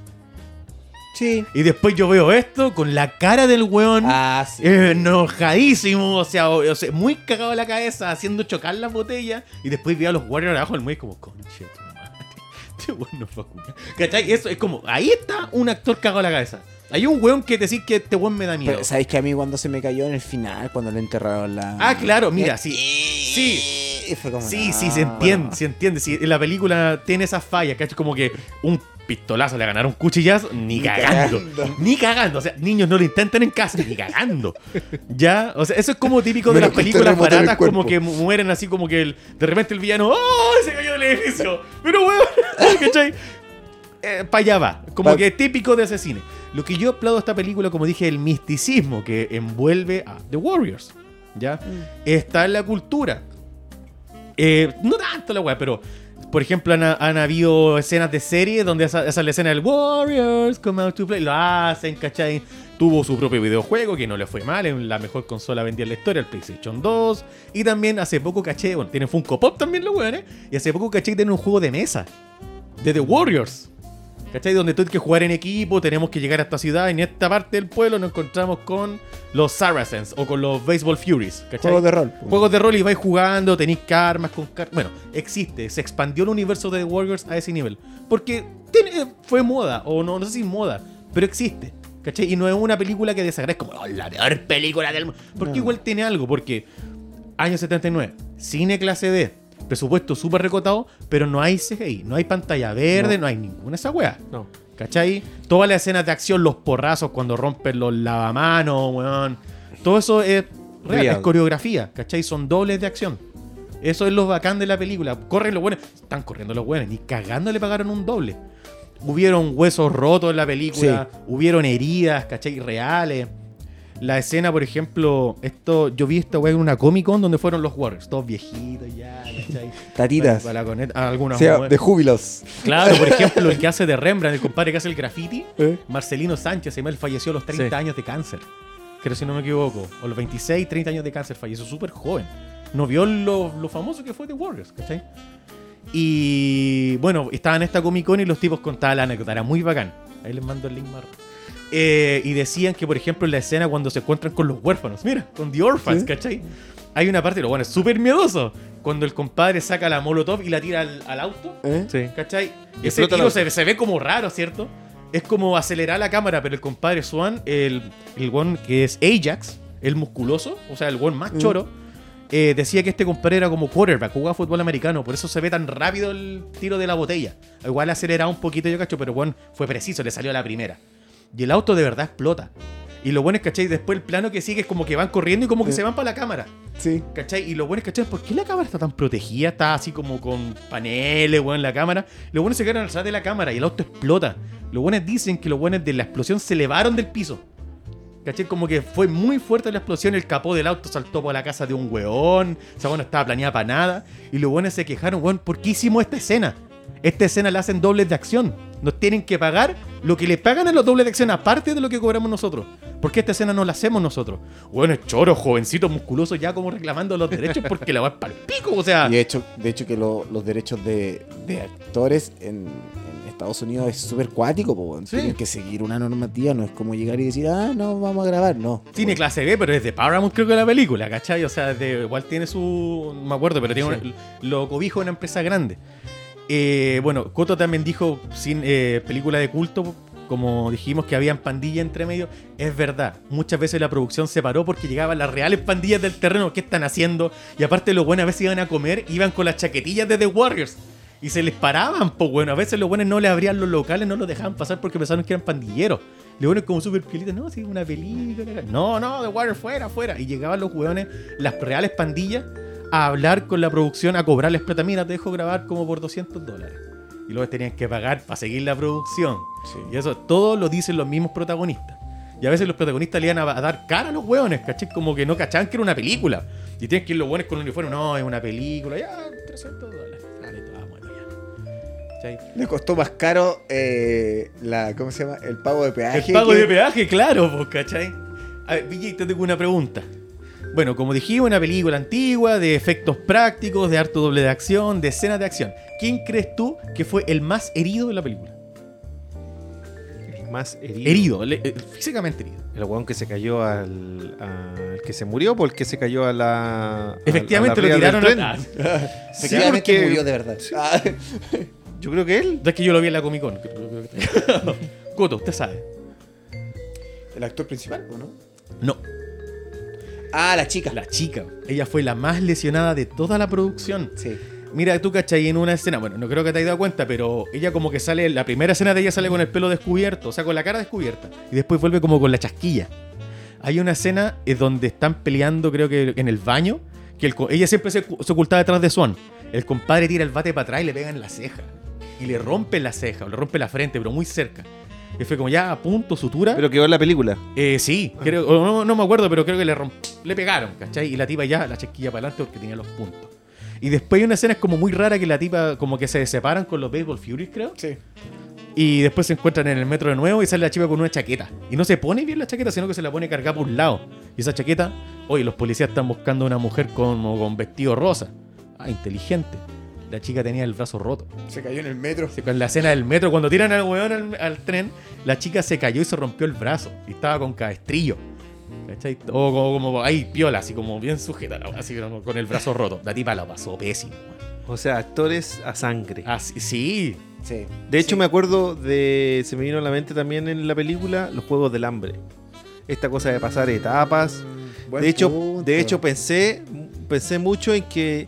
[SPEAKER 3] Sí.
[SPEAKER 1] Y después yo veo esto con la cara del weón
[SPEAKER 3] Ah, sí.
[SPEAKER 1] eh, enojadísimo, o sea, o- o sea, muy cagado la cabeza, haciendo chocar las botellas. Y después vi a los Warriors abajo del muelle como, conche tu madre. Este weón no fue a jugar". ¿Cachai? Eso es como, ahí está un actor cagado la cabeza. Hay un weón que decir que este weón me da miedo.
[SPEAKER 3] Pero, ¿sabéis que a mí cuando se me cayó en el final, cuando le enterraron la.
[SPEAKER 1] Ah, claro, mira, sí. Sí.
[SPEAKER 3] Y fue como,
[SPEAKER 1] Sí,
[SPEAKER 3] no,
[SPEAKER 1] sí, se entiende,
[SPEAKER 3] bueno.
[SPEAKER 1] se entiende. Sí, la película tiene esas fallas, ¿cachai? Como que un pistolazo le ganaron cuchillazo, ni,
[SPEAKER 3] Ni
[SPEAKER 1] cagando.
[SPEAKER 3] cagando.
[SPEAKER 1] Ni cagando. O sea, niños no lo intenten en casa, ni cagando. Ya, o sea, eso es como típico de las películas baratas, como que mu- mueren así como que el- de repente el villano, ¡oh! Se cayó del edificio. Pero weón, ¿cachai? para allá va, como
[SPEAKER 3] Pa-
[SPEAKER 1] que típico de ese cine. Lo que yo aplaudo a esta película, como dije, el misticismo que envuelve a The Warriors. ¿Ya?
[SPEAKER 3] Mm.
[SPEAKER 1] Está en la cultura. Eh, no tanto la weá, pero por ejemplo, han, habido escenas de serie donde esa, es la escena del Warriors come out to play. Lo hacen, ¿cachai? Tuvo su propio videojuego que no le fue mal. Es la mejor consola vendida en la historia, el PlayStation 2. Y también hace poco caché, bueno, tiene Funko Pop también los weones. Y hace poco caché que tienen un juego de mesa de The Warriors. ¿Cachai? Donde tú tienes que jugar en equipo, tenemos que llegar a esta ciudad. En esta parte del pueblo nos encontramos con los Saracens o con los Baseball Furies. ¿cachai?
[SPEAKER 3] Juegos de rol.
[SPEAKER 1] Juegos de rol y vais jugando, tenéis karmas con car- Bueno, existe, se expandió el universo de The Warriors a ese nivel. Porque tiene- fue moda, o no, no sé si moda, pero existe. ¿Cachai? Y no es una película que desagrade, es como "Oh, la peor película del mundo. Porque
[SPEAKER 3] No.
[SPEAKER 1] igual tiene algo, porque año 79, cine clase D, presupuesto súper recotado, pero no hay CGI, no hay pantalla verde, no,
[SPEAKER 3] No.
[SPEAKER 1] hay ninguna esa wea.
[SPEAKER 2] No.
[SPEAKER 1] ¿Cachai? Todas las escenas de acción, los porrazos cuando rompen los lavamanos, weón. Todo eso es real,
[SPEAKER 2] Real.
[SPEAKER 1] es coreografía, ¿cachai? Son dobles de acción. Eso es lo bacán de la película. Corren los buenos. Están corriendo los buenos. Ni cagando le pagaron un doble. Hubieron huesos rotos en la película. Hubieron heridas, ¿cachai? Reales. La escena, por ejemplo, esto, yo vi esta weá en una Comic Con donde fueron los Warriors, todos viejitos ya, ¿cachai?
[SPEAKER 3] Tatitas.
[SPEAKER 1] Para- para algunas
[SPEAKER 3] O sea, de júbilos.
[SPEAKER 1] Claro, por ejemplo, el que hace de Rembrandt, el compadre que hace el graffiti,
[SPEAKER 3] ¿Eh?
[SPEAKER 1] Marcelino Sánchez, él falleció a los 30
[SPEAKER 2] Sí.
[SPEAKER 1] años de cáncer. Creo si no me equivoco. O los 26, 30 años de cáncer, falleció súper joven. No vio lo, lo famoso que fue The Warriors, ¿cachai? Y bueno, estaba en esta Comic Con y los tipos contaban la anécdota, era muy bacán. Ahí les mando el link más. Eh, y decían que, por ejemplo, en la escena cuando se encuentran con los huérfanos, mira, con The Orphans,
[SPEAKER 3] Sí.
[SPEAKER 1] ¿cachai? Hay una parte, lo bueno, es súper miedoso. Cuando el compadre saca la molotov y la tira al, al auto,
[SPEAKER 3] ¿Eh?
[SPEAKER 2] Sí.
[SPEAKER 1] ¿Cachai?
[SPEAKER 2] Y
[SPEAKER 1] Ese tiro se, se ve como raro, ¿cierto? Es como acelerar la cámara, pero el compadre Swan, el, el one que es Ajax, el musculoso, o sea, el one más
[SPEAKER 3] Mm.
[SPEAKER 1] choro, eh, decía que este compadre era como quarterback, jugaba fútbol americano, por eso se ve tan rápido el tiro de la botella. Igual aceleraba un poquito, yo cacho, pero bueno, fue preciso, le salió a la primera. Y el auto de verdad explota. Y lo bueno es, ¿cachai? Después el plano que sigue es como que van corriendo y como que
[SPEAKER 3] Sí.
[SPEAKER 1] se van para la cámara.
[SPEAKER 3] Sí.
[SPEAKER 1] ¿Cachai? Y lo bueno es, ¿cachai? ¿Por qué la cámara está tan protegida? Está así como con paneles, weón, la cámara. Lo bueno es que se quedan atrás de la cámara y el auto explota. Los buenos dicen que los buenos de la explosión se elevaron del piso. ¿Cachai? Como que fue muy fuerte la explosión, el capó del auto saltó por la casa de un weón. Esa weón no estaba planeada para nada. Y los buenos se quejaron, weón, ¿por qué hicimos esta escena? Esta escena la hacen dobles de acción. Nos tienen que pagar lo que le pagan a los dobles de acción, aparte de lo que cobramos nosotros. ¿Por qué esta escena no la hacemos nosotros? Bueno, es choro, jovencito, musculoso, ya como reclamando los derechos porque la va para el pico, o sea.
[SPEAKER 3] Y de hecho, de hecho que lo- los derechos de, de actores en, en Estados Unidos es súper cuático, po, weón.
[SPEAKER 1] Sí.
[SPEAKER 3] Tienen que seguir una normativa, no es como llegar y decir, ah, no, vamos a grabar, no.
[SPEAKER 1] Tiene clase B, pero es de Paramount, creo que la película, ¿cachai? O sea, de, igual tiene su. No me acuerdo, pero tiene un- lo cobijo de una empresa grande. Eh, bueno, Coto también dijo, sin eh, película de culto, como dijimos que habían pandillas entre medio. Es verdad, muchas veces la producción se paró porque llegaban las reales pandillas del terreno. ¿Qué están haciendo? Y aparte, los buenos a veces iban a comer, iban con las chaquetillas de The Warriors. Y se les paraban, pues bueno, a veces los buenos no le abrían los locales, no los dejaban pasar porque pensaron que eran pandilleros. Los buenos como súper piolitas, no, sí, una película. No, no, The Warriors fuera, fuera. Y llegaban los hueones, las reales pandillas, a hablar con la producción, a cobrarles plata. Mira, te dejo grabar como por 200 dólares. Y luego tenían que pagar para seguir la producción. Y eso todo lo dicen los mismos protagonistas. Y a veces los protagonistas le iban a, dar cara a los hueones, ¿cachai? Como que no cachaban que era una película. Y tienes que ir los hueones con un uniforme, no, es una película, ya, 300 dólares. Dale, ah, bueno, ya. ¿Cachai?
[SPEAKER 3] Le costó más caro eh, la, ¿cómo se llama? El pago de peaje.
[SPEAKER 1] El pago
[SPEAKER 3] que-
[SPEAKER 1] de peaje, claro, pues, ¿cachai? A ver, VJ, te tengo una pregunta. Bueno, como dijimos, una película antigua, de efectos prácticos, de harto doble de acción, de escenas de acción. ¿Quién crees tú que fue el más herido de la película?
[SPEAKER 2] El más herido.
[SPEAKER 1] Herido, le- eh, físicamente herido.
[SPEAKER 2] El weón que se cayó al, al que se murió por el que se cayó a la. a-
[SPEAKER 1] Efectivamente
[SPEAKER 2] a la
[SPEAKER 1] lo tiraron a...
[SPEAKER 2] tren.
[SPEAKER 1] Ah,
[SPEAKER 3] Efectivamente
[SPEAKER 2] porque-
[SPEAKER 3] murió de verdad. Ah,
[SPEAKER 2] Yo creo que él.
[SPEAKER 1] Es que yo lo vi en la Comic Con. Coto, usted sabe.
[SPEAKER 3] ¿El actor principal o no?
[SPEAKER 1] No,
[SPEAKER 3] Ah, la chica.
[SPEAKER 1] la chica. Ella fue la más lesionada de toda la producción.
[SPEAKER 3] Sí.
[SPEAKER 1] Mira, tú, ¿cachai? En una escena, bueno, no creo que te hayas dado cuenta, pero ella como que sale, la primera escena de ella sale con el pelo descubierto, o sea, con la cara descubierta, y después vuelve como con la chasquilla. Hay una escena eh, donde están peleando, creo que en el baño, que el ella siempre se, se ocultaba detrás de Swan. El compadre tira el bate para atrás y le pega en la ceja. Y le rompe la ceja, o le rompe la frente, pero muy cerca. Y fue como ya a punto, sutura.
[SPEAKER 2] Pero quedó en la película.
[SPEAKER 1] Eh, sí, creo, o no, no me acuerdo, pero creo que le, romp- le pegaron, ¿cachai? Y la tipa ya la chasquilla para adelante porque tenía los puntos. Y después hay una escena es como muy rara que la tipa como que se separan con los Baseball Furies, creo.
[SPEAKER 3] Sí.
[SPEAKER 1] Y después se encuentran en el metro de nuevo y sale la chica con una chaqueta. Y no se pone bien la chaqueta, sino que se la pone cargada por un lado. Y esa chaqueta, oye, los policías están buscando a una mujer como con vestido rosa. Ah, inteligente. La chica tenía el brazo roto.
[SPEAKER 3] Se cayó en el metro.
[SPEAKER 1] Con la escena del metro, cuando tiran al weón al, al tren, la chica se cayó y se rompió el brazo. Y estaba con cabestrillo. ¿Cachai? O como, como ahí, piola, así como bien sujeta, la así como con el brazo roto. La tipa lo pasó pésimo.
[SPEAKER 2] O sea, actores a sangre.
[SPEAKER 1] Así, sí.
[SPEAKER 3] Sí.
[SPEAKER 2] De hecho,
[SPEAKER 3] Sí.
[SPEAKER 2] me acuerdo de. Se me vino a la mente también en la película los juegos del hambre. Esta cosa de pasar etapas.
[SPEAKER 3] Buen
[SPEAKER 2] de hecho,
[SPEAKER 3] punto.
[SPEAKER 2] de hecho pensé, pensé mucho en que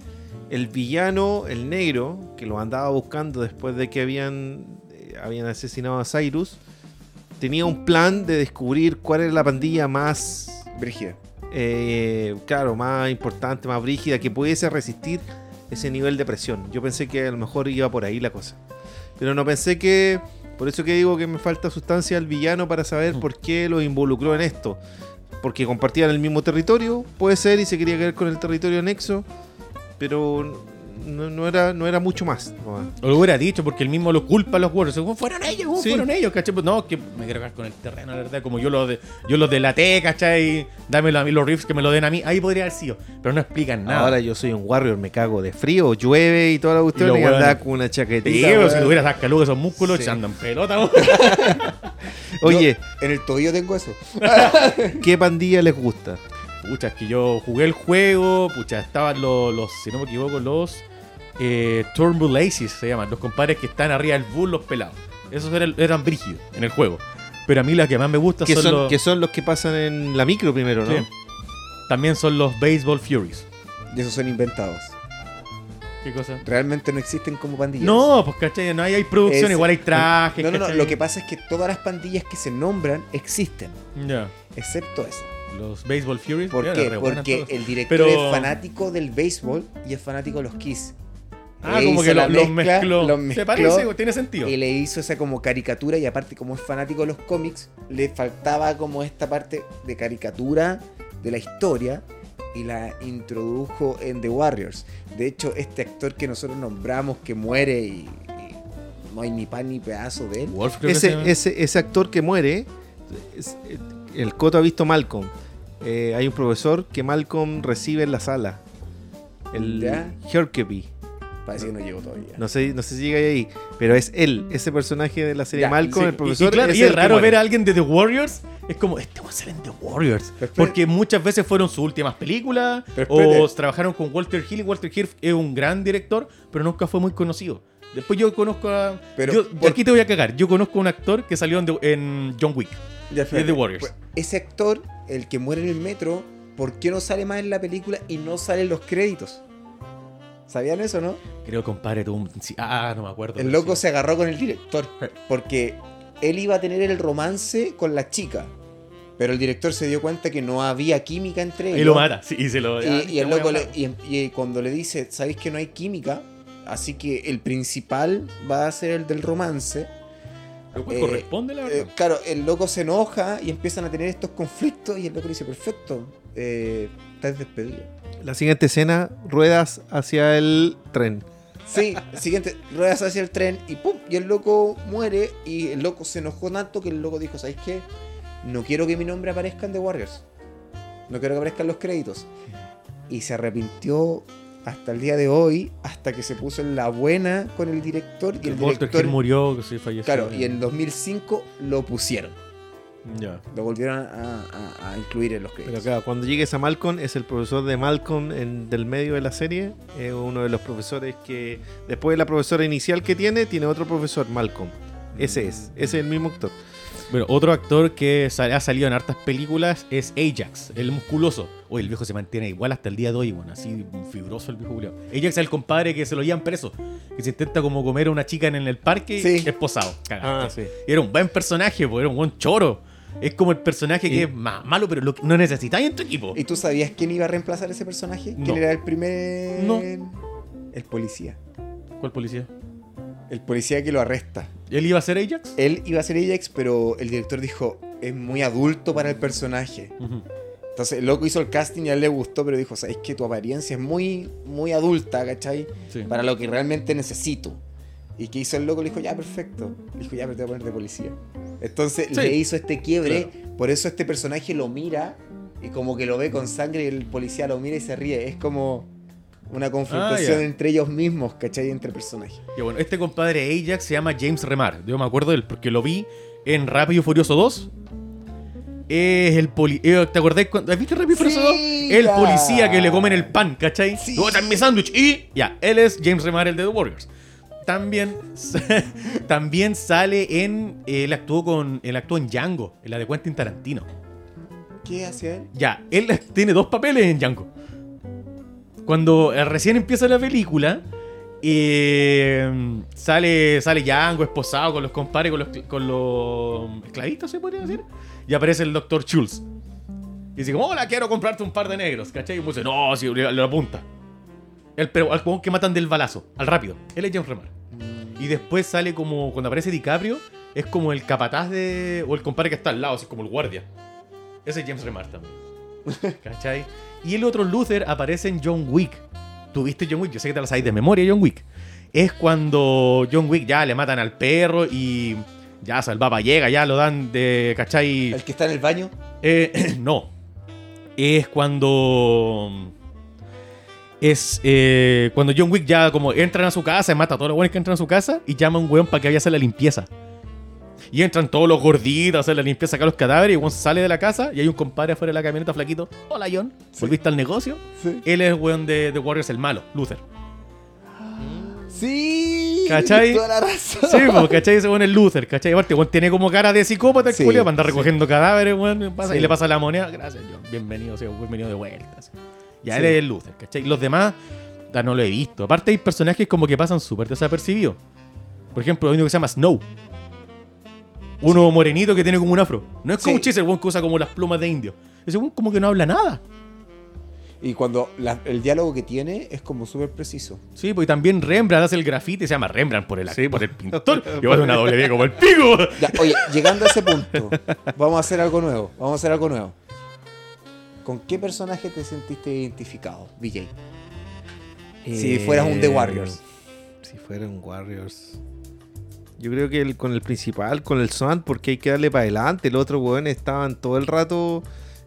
[SPEAKER 2] el villano, el negro, que lo andaba buscando después de que habían, eh, habían asesinado a Cyrus, tenía un plan de descubrir cuál era la pandilla más,
[SPEAKER 3] Brígida.
[SPEAKER 2] eh, claro, más importante, más brígida, que pudiese resistir ese nivel de presión. Yo pensé que a lo mejor iba por ahí la cosa. Pero no pensé que... Por eso que digo que me falta sustancia al villano para saber por qué lo involucró en esto. Porque compartían el mismo territorio, puede ser, y se quería quedar con el territorio anexo, pero no, no era, no era mucho más.
[SPEAKER 1] O lo hubiera dicho porque él mismo lo culpa a los Warriors. Fueron ellos, ¿cómo
[SPEAKER 2] Sí.
[SPEAKER 1] fueron ellos, ¿cachai? Pues no, que me quiero quedar con el terreno, la verdad. Como yo los, de, yo los delaté, ¿cachai? Dámelo a mí los riffs que me lo den a mí. Ahí podría haber sido. Pero no explican nada.
[SPEAKER 2] Ahora yo soy un warrior, me cago de frío, llueve y toda la cuestión,
[SPEAKER 1] Y
[SPEAKER 2] y, andaba con una
[SPEAKER 1] Sí,
[SPEAKER 2] chaquetita.
[SPEAKER 1] pero si tuvieras esas calugas, esos músculos,
[SPEAKER 2] Sí.
[SPEAKER 1] en pelota.
[SPEAKER 2] Oye,
[SPEAKER 3] En el tobillo tengo eso.
[SPEAKER 2] ¿qué pandilla les gusta?
[SPEAKER 1] Pucha, es que yo jugué el juego, pucha, estaban los, los si no me equivoco, los eh, Turbulaces se llaman, los compadres que están arriba del bull, los pelados. Esos eran, eran brígidos en el juego. Pero a mí las que más me gustan
[SPEAKER 2] Que
[SPEAKER 1] son,
[SPEAKER 2] son,
[SPEAKER 1] los...
[SPEAKER 2] que son los que pasan en la micro primero, ¿no?
[SPEAKER 1] Sí. También son los Baseball Furies.
[SPEAKER 3] Y esos son inventados.
[SPEAKER 1] ¿Qué cosa?
[SPEAKER 3] Realmente no existen como pandillas.
[SPEAKER 1] No, pues cachai, no hay, hay producción,
[SPEAKER 3] Es-
[SPEAKER 1] igual hay trajes.
[SPEAKER 3] No, no, no. Lo que pasa es que todas las pandillas que se nombran existen.
[SPEAKER 1] Ya.
[SPEAKER 3] Excepto esa.
[SPEAKER 1] Los Baseball Furies.
[SPEAKER 3] ¿Por qué? Porque el director
[SPEAKER 1] Pero-
[SPEAKER 3] es fanático del béisbol y es fanático de los Kiss.
[SPEAKER 1] Ah,
[SPEAKER 3] Le
[SPEAKER 1] como que lo- los
[SPEAKER 3] mezcla,
[SPEAKER 1] mezcló. Se parece, tiene sentido.
[SPEAKER 3] Y le hizo esa como caricatura y aparte como es fanático de los cómics, le faltaba como esta parte de caricatura de la historia y la introdujo en The Warriors. De hecho, este actor que nosotros nombramos que muere y, y no hay ni pan ni pedazo de él.
[SPEAKER 1] Wolf.
[SPEAKER 2] Ese, ese, ese actor que muere, es- el Coto ha visto Malcolm. Eh, hay un profesor que Malcolm recibe en la sala. El
[SPEAKER 3] Ya.
[SPEAKER 2] Herkeby.
[SPEAKER 3] Parece que no llegó todavía.
[SPEAKER 2] No sé, no sé si llega ahí, pero es él, ese personaje de la serie
[SPEAKER 3] Ya,
[SPEAKER 2] Malcolm,
[SPEAKER 1] Sí,
[SPEAKER 2] el profesor.
[SPEAKER 1] Y, claro,
[SPEAKER 2] es
[SPEAKER 1] y raro ver a alguien de The Warriors. Es como, este va a ser en The Warriors.
[SPEAKER 3] Pero.
[SPEAKER 1] Porque muchas veces fueron sus últimas películas.
[SPEAKER 3] Pero
[SPEAKER 1] O trabajaron con Walter Hill. Y Walter Hill es un gran director, pero nunca fue muy conocido. Después yo conozco a.
[SPEAKER 3] Pero
[SPEAKER 1] yo-
[SPEAKER 3] por-
[SPEAKER 1] Aquí te voy a cagar. Yo conozco a un actor que salió en, The- en John Wick. The Warriors.
[SPEAKER 3] Pues, ese actor, el que muere en el metro, ¿por qué no sale más en la película y no salen los créditos? ¿Sabían eso, no?
[SPEAKER 1] Creo, compadre, tú. sí, ah, no me acuerdo.
[SPEAKER 3] El loco
[SPEAKER 1] sí.
[SPEAKER 3] se agarró con el director porque él iba a tener el romance con la chica. Pero el director se dio cuenta que no había química entre ellos.
[SPEAKER 1] Y lo mata. Sí, y se lo.
[SPEAKER 3] Y,
[SPEAKER 1] ah,
[SPEAKER 3] y el loco le- y, y cuando le dice, ¿sabéis que no hay química? Así que el principal va a ser el del romance.
[SPEAKER 1] Lo cual
[SPEAKER 3] Eh,
[SPEAKER 1] corresponde, la
[SPEAKER 3] Eh, claro, el loco se enoja y empiezan a tener estos conflictos y el loco le dice, perfecto, eh, estás despedido.
[SPEAKER 2] La siguiente escena, ruedas hacia el tren.
[SPEAKER 3] Sí, siguiente, ruedas hacia el tren y pum, y el loco muere y el loco se enojó tanto que el loco dijo, ¿sabes qué? No quiero que mi nombre aparezca en The Warriors. No quiero que aparezcan los créditos. Y se arrepintió hasta el día de hoy, hasta que se puso en la buena con el director y el
[SPEAKER 1] Walter
[SPEAKER 3] director...
[SPEAKER 1] Hill murió, que se falleció.
[SPEAKER 3] Claro, y en 2005 lo pusieron.
[SPEAKER 1] Ya.
[SPEAKER 3] Lo volvieron a, a- a incluir en los
[SPEAKER 2] Pero
[SPEAKER 3] créditos.
[SPEAKER 2] claro, cuando llegues a Malcolm, es el profesor de Malcolm en, del medio de la serie. Es uno de los profesores que, después de la profesora inicial que tiene, tiene otro profesor, Malcolm. Ese es, ese es el mismo actor.
[SPEAKER 1] Bueno, otro actor que sal- ha salido en hartas películas es Ajax, el musculoso. Oye, el viejo se mantiene igual hasta el día de hoy, bueno, así fibroso el viejo Julio. Ajax es el compadre que se lo llevan preso, que se intenta como comer a una chica en el parque
[SPEAKER 3] Sí.
[SPEAKER 1] y es posado. Cagaste.
[SPEAKER 2] sí.
[SPEAKER 1] Y era un buen personaje, pues, era un buen choro. Es como el personaje que
[SPEAKER 2] Y-
[SPEAKER 1] es más malo, pero lo no necesitáis en tu equipo.
[SPEAKER 3] ¿Y tú sabías quién iba a reemplazar ese personaje?
[SPEAKER 1] No.
[SPEAKER 3] ¿Quién era el primer...?
[SPEAKER 1] No.
[SPEAKER 3] El policía.
[SPEAKER 1] ¿Cuál policía?
[SPEAKER 3] El policía que lo arresta.
[SPEAKER 1] ¿Él iba a ser Ajax?
[SPEAKER 3] Él iba a ser Ajax, pero el director dijo, es muy adulto para el personaje.
[SPEAKER 1] Ujú.
[SPEAKER 3] Entonces el loco hizo el casting y a él le gustó, pero dijo, sabes que tu apariencia es muy, muy adulta, ¿cachai?
[SPEAKER 1] Sí.
[SPEAKER 3] Para lo que realmente necesito. ¿Y qué hizo el loco? Le dijo, ya, perfecto. Le dijo, ya, pero te voy a poner de policía. Entonces
[SPEAKER 1] Sí.
[SPEAKER 3] le hizo este quiebre, por eso este personaje lo mira y como que lo ve con sangre y el policía lo mira y se ríe. Es como una confrontación
[SPEAKER 1] Ah,
[SPEAKER 3] entre ellos mismos, ¿cachai? Entre personajes.
[SPEAKER 1] Y bueno, este compadre Ajax se llama James Remar. Yo me acuerdo de él porque lo vi en Rápido y Furioso 2. Es el poli... eh, ¿Te acordás cuando... ¿Has visto Rápido y Furioso 2?
[SPEAKER 3] Sí,
[SPEAKER 1] El policía que le comen el pan, ¿cachai?
[SPEAKER 3] Sí.
[SPEAKER 1] Luego está en mi sándwich. Y ya, él es James Remar, el de The Warriors. También, también sale en... Él actuó con... Él actuó en Django, en la de Quentin Tarantino.
[SPEAKER 3] ¿Qué hacía él?
[SPEAKER 1] Ya, él tiene dos papeles en Django. Cuando eh, recién empieza la película, eh, sale, sale Django esposado con los compadres, con los, con los esclavistas, se podría decir. Y aparece el doctor Schultz. Y dice, como, hola, quiero comprarte un par de negros, ¿cachai? Y me dice, no, si le, le apunta. El, pero al que matan del balazo, al rápido. Él es James Remar. Y después sale como, cuando aparece DiCaprio, es como el capataz de. o el compadre que está al lado, así como el guardia. Ese es James Remar también. ¿Cachai? Y el otro Luther aparece en John Wick. ¿Tuviste John Wick? Yo sé que te lo sabes de memoria, John Wick. Es cuando John Wick ya le matan al perro y ya Salvaba llega, ya lo dan de. ¿Cachai?
[SPEAKER 3] ¿El que está en el baño?
[SPEAKER 1] Eh, no. Es cuando. Es eh, cuando John Wick ya como entran a su casa, mata a todos los buenos que entran a su casa y llama a un weón para que vaya a hacer la limpieza. Y entran todos los gorditos a hacer la limpieza, sacar los cadáveres y weón sale de la casa y hay un compadre afuera de la camioneta flaquito. Hola John, ¿volviste al negocio?
[SPEAKER 3] Sí.
[SPEAKER 1] Él es el weón de, de Warriors, el malo, Luther.
[SPEAKER 3] Sí.
[SPEAKER 1] ¿Cachai?
[SPEAKER 3] Toda la razón.
[SPEAKER 1] Sí, pues, ¿cachai? Ese weón es Luther, ¿cachai? Aparte, weón tiene como cara de psicópata el
[SPEAKER 3] Sí,
[SPEAKER 1] para andar recogiendo cadáveres, weón. pasa-. Y le pasa la moneda. Gracias, John. Bienvenido, sí, bienvenido de vuelta. así. Ya él es Luther, ¿cachai? Los demás, ya no lo he visto. Aparte, hay personajes como que pasan súper desapercibidos. Por ejemplo, hay uno que se llama Snow. Uno morenito que tiene como un afro. No es como un chiste, el weón que usa como las plumas de indio. Ese como que no habla nada.
[SPEAKER 3] Y cuando la- el diálogo que tiene es como súper preciso.
[SPEAKER 1] Sí, pues y también Rembrandt hace el grafite, se llama Rembrandt por el,
[SPEAKER 2] Sí,
[SPEAKER 1] por
[SPEAKER 2] pues.
[SPEAKER 1] el pintor. Y va a una doble como el pico.
[SPEAKER 3] Ya, oye, llegando a ese punto, vamos a hacer algo nuevo. Vamos a hacer algo nuevo. ¿Con qué personaje te sentiste identificado, VJ? Si fueras un The Warriors.
[SPEAKER 2] Si fuera un Warriors. Yo creo que el- con el principal, con el Swan, porque hay que darle para adelante. El otro weón estaban todo el rato.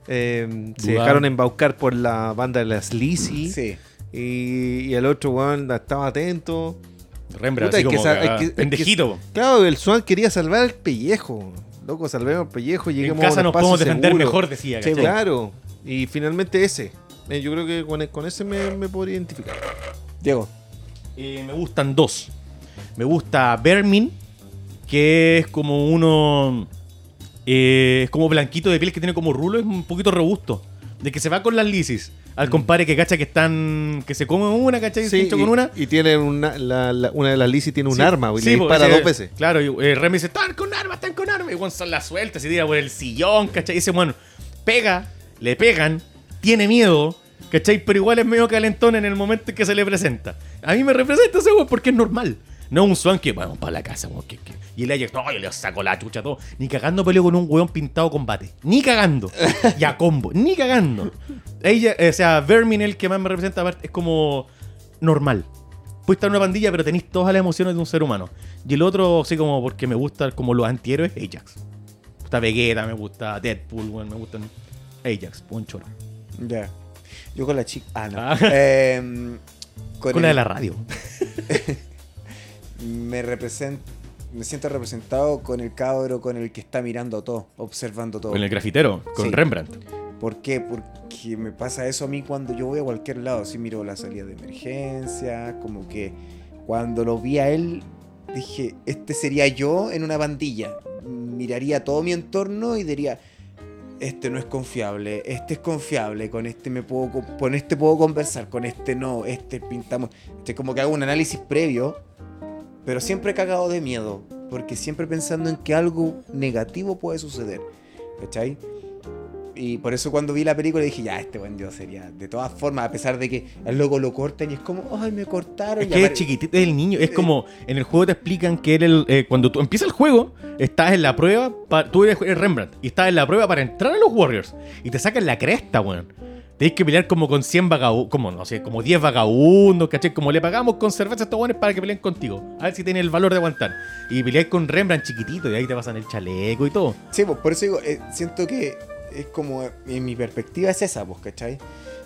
[SPEAKER 2] Eh, se dejaron embaucar por la banda de las Lizzy.
[SPEAKER 3] Sí.
[SPEAKER 2] Y, y el otro weón estaba atento.
[SPEAKER 1] Rembrandt,
[SPEAKER 2] Puta,
[SPEAKER 1] así
[SPEAKER 2] que
[SPEAKER 1] pendejito.
[SPEAKER 2] Claro, el Swan quería salvar el pellejo. Loco, salvemos el pellejo
[SPEAKER 1] En
[SPEAKER 2] lleguemos a
[SPEAKER 1] casa
[SPEAKER 2] un
[SPEAKER 1] nos podemos defender
[SPEAKER 2] seguro.
[SPEAKER 1] mejor, decía.
[SPEAKER 3] Sí.
[SPEAKER 2] Claro. Y finalmente ese. Eh, yo creo que con, con ese me, me podría identificar.
[SPEAKER 3] Diego.
[SPEAKER 1] Eh, me gustan dos. Me gusta Vermin, que es como uno. Eh, es como blanquito de piel que tiene como rulo, es un poquito robusto. De que se va con las lisis. Al compadre que cacha que están. que se come una, ¿cachai? Se hincha
[SPEAKER 2] y,
[SPEAKER 1] con una.
[SPEAKER 2] y tiene una, la- la- una de las Lizzy tiene un
[SPEAKER 1] Sí,
[SPEAKER 2] arma y
[SPEAKER 1] sí,
[SPEAKER 2] le
[SPEAKER 1] po,
[SPEAKER 2] dispara
[SPEAKER 1] ese-
[SPEAKER 2] dos veces.
[SPEAKER 1] Claro, y eh, Remy dice, están con arma, están con arma. Y Juan la suelta, se tira por el sillón, ¿cachai? Y ese bueno, pega, le pegan, tiene miedo, ¿cachai? Pero igual es medio calentón en el momento en que se le presenta. A mí me representa ese weón porque es normal. No un Swan que vamos para la casa, weón. que- que- Y el Ajax, no, yo le saco la chucha todo. Ni cagando peleo con un weón pintado combate. Ni cagando. y a combo. Ni cagando. Ella, o sea, Vermin, el que más me representa, aparte, es como normal. Puedes estar en una pandilla, pero tenéis todas las emociones de un ser humano. Y el otro, así como porque me gusta como los antihéroes, Ajax. Me gusta Vegeta, me gusta Deadpool, weón, me gustan Ajax, buen choro.
[SPEAKER 3] Ya. Yo con la chica. Ah, no.
[SPEAKER 1] Ah.
[SPEAKER 3] Em, con
[SPEAKER 1] Con la de
[SPEAKER 3] el-
[SPEAKER 1] la radio.
[SPEAKER 3] me represent- me siento representado con el cabro con el que está mirando todo, observando todo.
[SPEAKER 1] Con el grafitero, con
[SPEAKER 3] Sí.
[SPEAKER 1] Rembrandt.
[SPEAKER 3] ¿Por qué? Porque me pasa eso a mí cuando yo voy a cualquier lado. Si miro la salida de emergencia, como que cuando lo vi a él, dije, este sería yo en una bandilla. Miraría todo mi entorno y diría, este no es confiable, este es confiable, con este me puedo, co- con este puedo conversar, con este no, este pintamos. Este como que hago un análisis previo, pero siempre cagado de miedo, porque siempre pensando en que algo negativo puede suceder. ¿Cachai? Y por eso cuando vi la película dije, ya, este buen Dios sería. De todas formas, a pesar de que al loco lo cortan y es como, ay, me cortaron.
[SPEAKER 1] Es que es chiquitito, es el niño. Es como en el juego te explican que era el, eh, cuando tú empieza el juego, estás en la prueba. pa- tú eres eres Rembrandt y estás en la prueba para entrar a los Warriors. Y te sacan la cresta, weón. Tenés que pelear como con 100 vagabundos, como no sé, como 10 vagabundos, ¿cachai? Como le pagamos con cerveza a estos weones para que peleen contigo. A ver si tienen el valor de aguantar. Y peleáis con Rembrandt chiquitito y ahí te pasan el chaleco y todo.
[SPEAKER 3] Sí, pues por eso digo, eh, siento que es como, en mi perspectiva es esa, pues, ¿cachai?